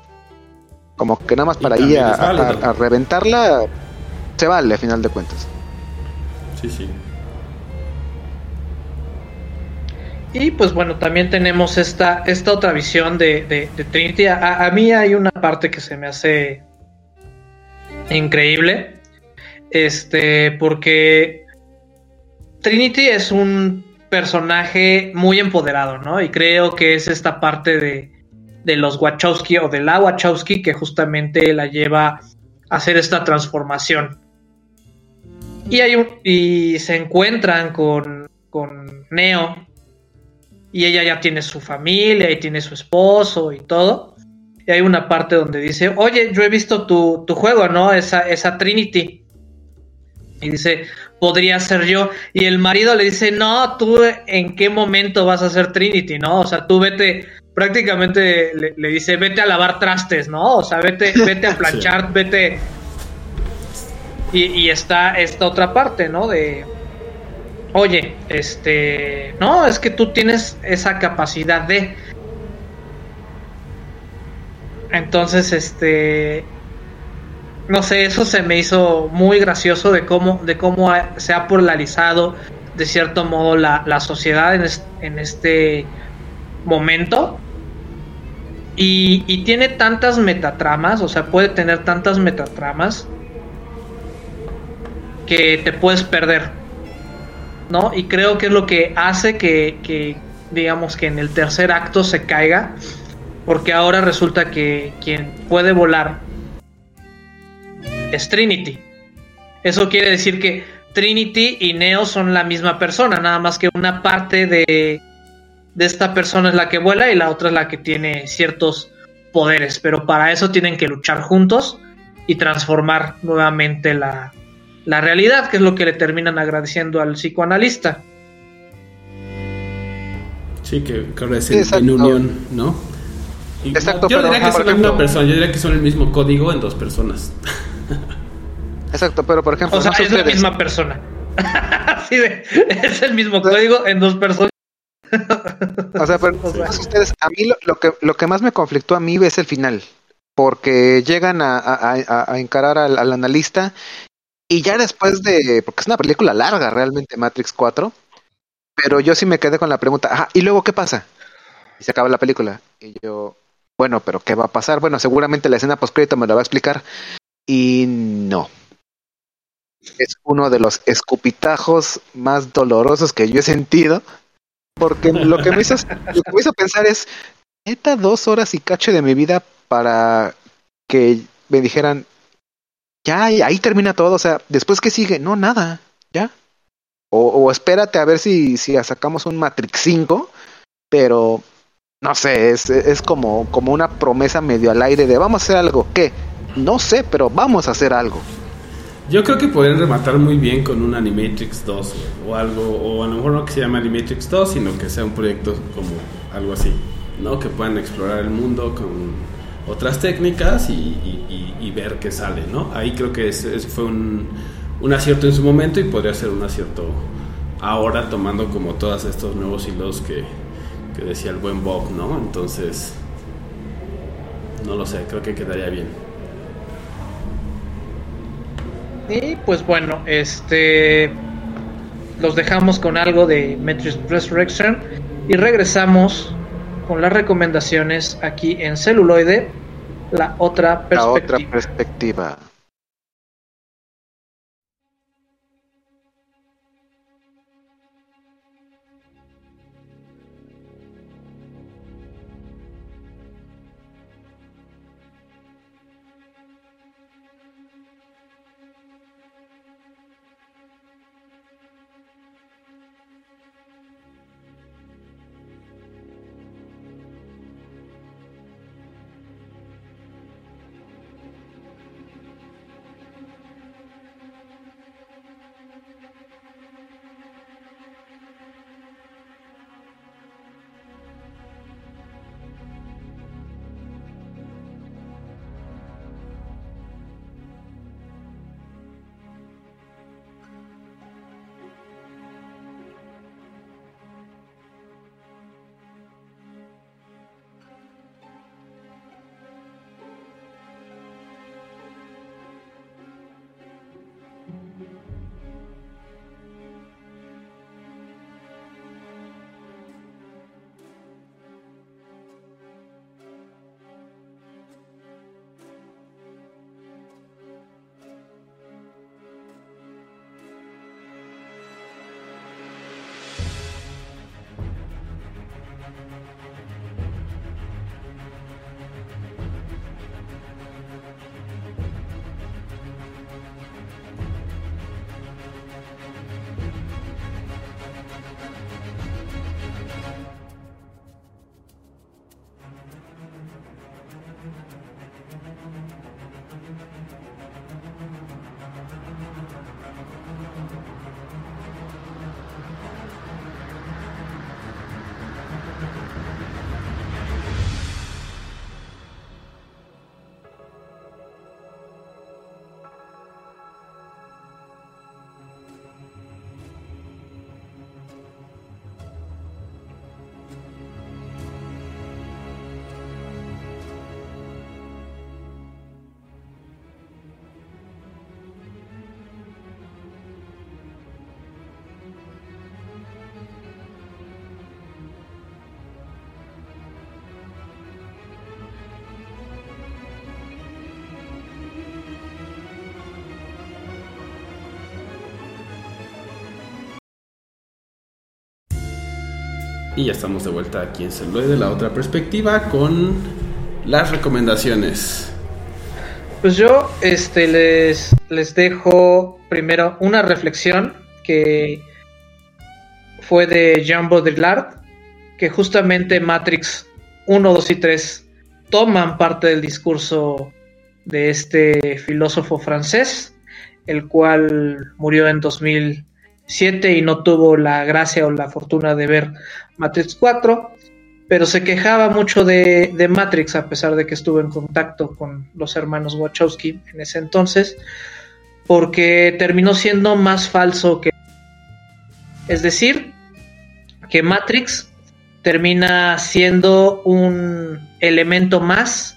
Como que nada más para ir a, reventarla, se vale a final de cuentas.
Sí, sí.
Y pues bueno, también tenemos esta, esta otra visión de, Trinity. A, mí hay una parte que se me hace increíble. Este, porque Trinity es un personaje muy empoderado, ¿no? Y creo que es esta parte de, de los Wachowski o de la Wachowski que justamente la lleva a hacer esta transformación. Y, hay y se encuentran con, con Neo. Y ella ya tiene su familia y tiene su esposo y todo. Y hay una parte donde dice, oye, yo he visto tu, tu juego, ¿no? Esa, esa Trinity. Y dice, podría ser yo. Y el marido le dice, no, tú en qué momento vas a ser Trinity, ¿no? O sea, tú vete, prácticamente le, dice, vete a lavar trastes, ¿no? O sea, vete, vete a planchar, vete. Y, está esta otra parte, ¿no? De, oye, este, no, es que tú tienes esa capacidad de... Entonces, este, no sé, eso se me hizo muy gracioso de cómo, de cómo se ha polarizado de cierto modo la, sociedad en, este momento. Y, tiene tantas metatramas, o sea, puede tener tantas metatramas que te puedes perder. ¿No? Y creo que es lo que hace que, que digamos, que en el tercer acto se caiga. Porque ahora resulta que quien puede volar es Trinity. Eso quiere decir que Trinity y Neo son la misma persona, nada más que una parte de, de esta persona es la que vuela y la otra es la que tiene ciertos poderes, pero para eso tienen que luchar juntos y transformar nuevamente la, la realidad, que es lo que le terminan agradeciendo al psicoanalista.
Sí, que, ahora es en, unión, ¿no? Exacto, yo diría que son la misma persona, yo diría que son el mismo código en dos personas.
Exacto, pero por ejemplo.
O sea, es la misma persona. es el mismo código en dos personas.
o sea, pero ustedes, a mí lo, que, lo que más me conflictó a mí es el final. Porque llegan a, encarar al, analista y ya después de. Porque es una película larga realmente, Matrix 4. Pero yo sí me quedé con la pregunta, ajá, ¿y luego qué pasa? Y se acaba la película. Y yo, bueno, pero ¿qué va a pasar? Bueno, seguramente la escena post-crédito me la va a explicar. Y no. Es uno de los escupitajos más dolorosos que yo he sentido. Porque lo que me hizo, lo que me hizo pensar es, neta, dos horas y cacho de mi vida para que me dijeran, ya, ahí termina todo. O sea, después que sigue, no, nada, ya. O, o espérate a ver si, si sacamos un Matrix 5, pero no sé, es, es como, como una promesa medio al aire de vamos a hacer algo. ¿Qué? No sé, pero vamos a hacer algo.
Yo creo que podrían rematar muy bien con un Animatrix 2 o algo, o a lo mejor no que se llame Animatrix 2, sino que sea un proyecto como algo así, ¿no? Que puedan explorar el mundo con otras técnicas y, ver qué sale, ¿no? Ahí creo que ese, fue un, un, acierto en su momento y podría ser un acierto ahora tomando como todos estos nuevos hilos que, que decía el buen Bob, ¿no? Entonces, no lo sé, creo que quedaría bien.
Y pues bueno, este los dejamos con algo de Matrix Resurrection y regresamos con las recomendaciones aquí en celuloide, la otra perspectiva. La otra perspectiva.
Y ya estamos de vuelta aquí en Celuloide, la otra perspectiva, con las recomendaciones.
Pues yo este, les, les dejo primero una reflexión que fue de Jean Baudrillard, que justamente Matrix 1, 2 y 3 toman parte del discurso de este filósofo francés, el cual murió en 2000 y no tuvo la gracia o la fortuna de ver Matrix 4, pero se quejaba mucho de, Matrix a pesar de que estuvo en contacto con los hermanos Wachowski en ese entonces, porque terminó siendo más falso que... Es decir, que Matrix termina siendo un elemento más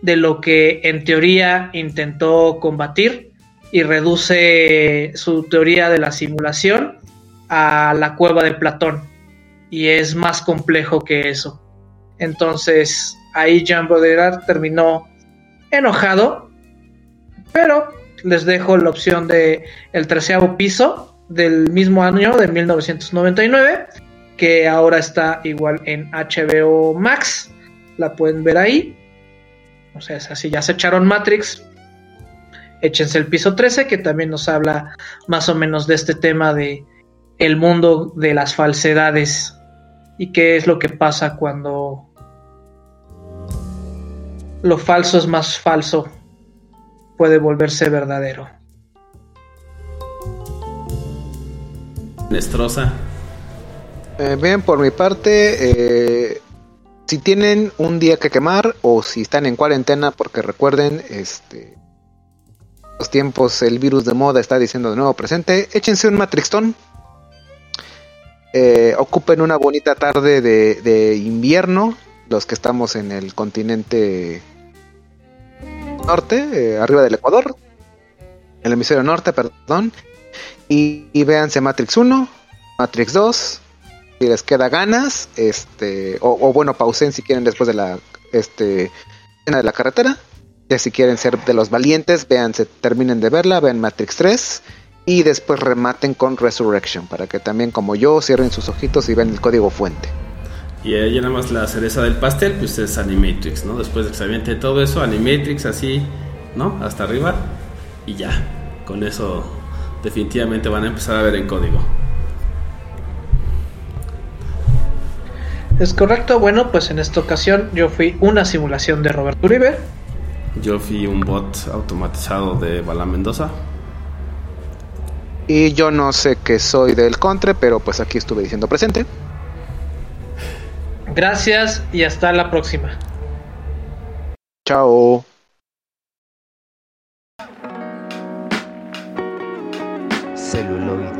de lo que en teoría intentó combatir y reduce su teoría de la simulación a la cueva de Platón. Y es más complejo que eso. Entonces ahí Jean Baudrillard terminó enojado, pero les dejo la opción de el treceavo piso del mismo año de 1999 que ahora está igual en HBO Max. La pueden ver ahí. O sea así ya se echaron Matrix échense el piso 13, que también nos habla más o menos de este tema de el mundo de las falsedades y qué es lo que pasa cuando lo falso es más falso, puede volverse verdadero.
Nestrosa.
Eh, bien, por mi parte, eh, si tienen un día que quemar o si están en cuarentena, porque recuerden, este, los tiempos el virus de moda está diciendo de nuevo presente, échense un Matrixton. Eh, ocupen una bonita tarde de, invierno, los que estamos en el continente norte, eh, arriba del Ecuador, el hemisferio norte, perdón, y, véanse Matrix 1, Matrix 2, si les queda ganas, este, o, bueno, pausen si quieren después de la este, de la carretera. Ya si quieren ser de los valientes, véanse, terminen de verla, vean Matrix 3 y después rematen con Resurrection para que también como yo cierren sus ojitos y vean el código fuente.
Y ahí nada más la cereza del pastel, pues es Animatrix, ¿no? Después de que se aviente todo eso, Animatrix así, ¿no? Hasta arriba y ya. Con eso definitivamente van a empezar a ver en código.
Es correcto, bueno, pues en esta ocasión yo fui una simulación de Roberto Uribe.
Yo fui un bot automatizado de Bala Mendoza.
Y yo no sé qué soy del Contre, pero pues aquí estuve diciendo presente.
Gracias y hasta la próxima.
Chao.
Celuloide.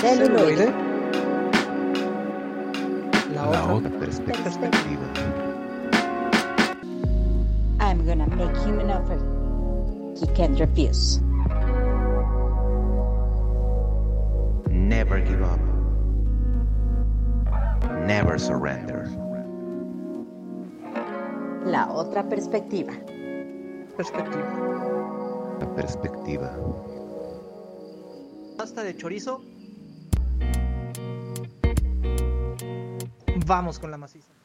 Celuloide. la otra perspectiva. I'm gonna make him an offer he can't refuse. Never give up. Never surrender. La otra perspectiva.
Perspectiva.
La perspectiva.
Pasta de chorizo Vamos con la maciza.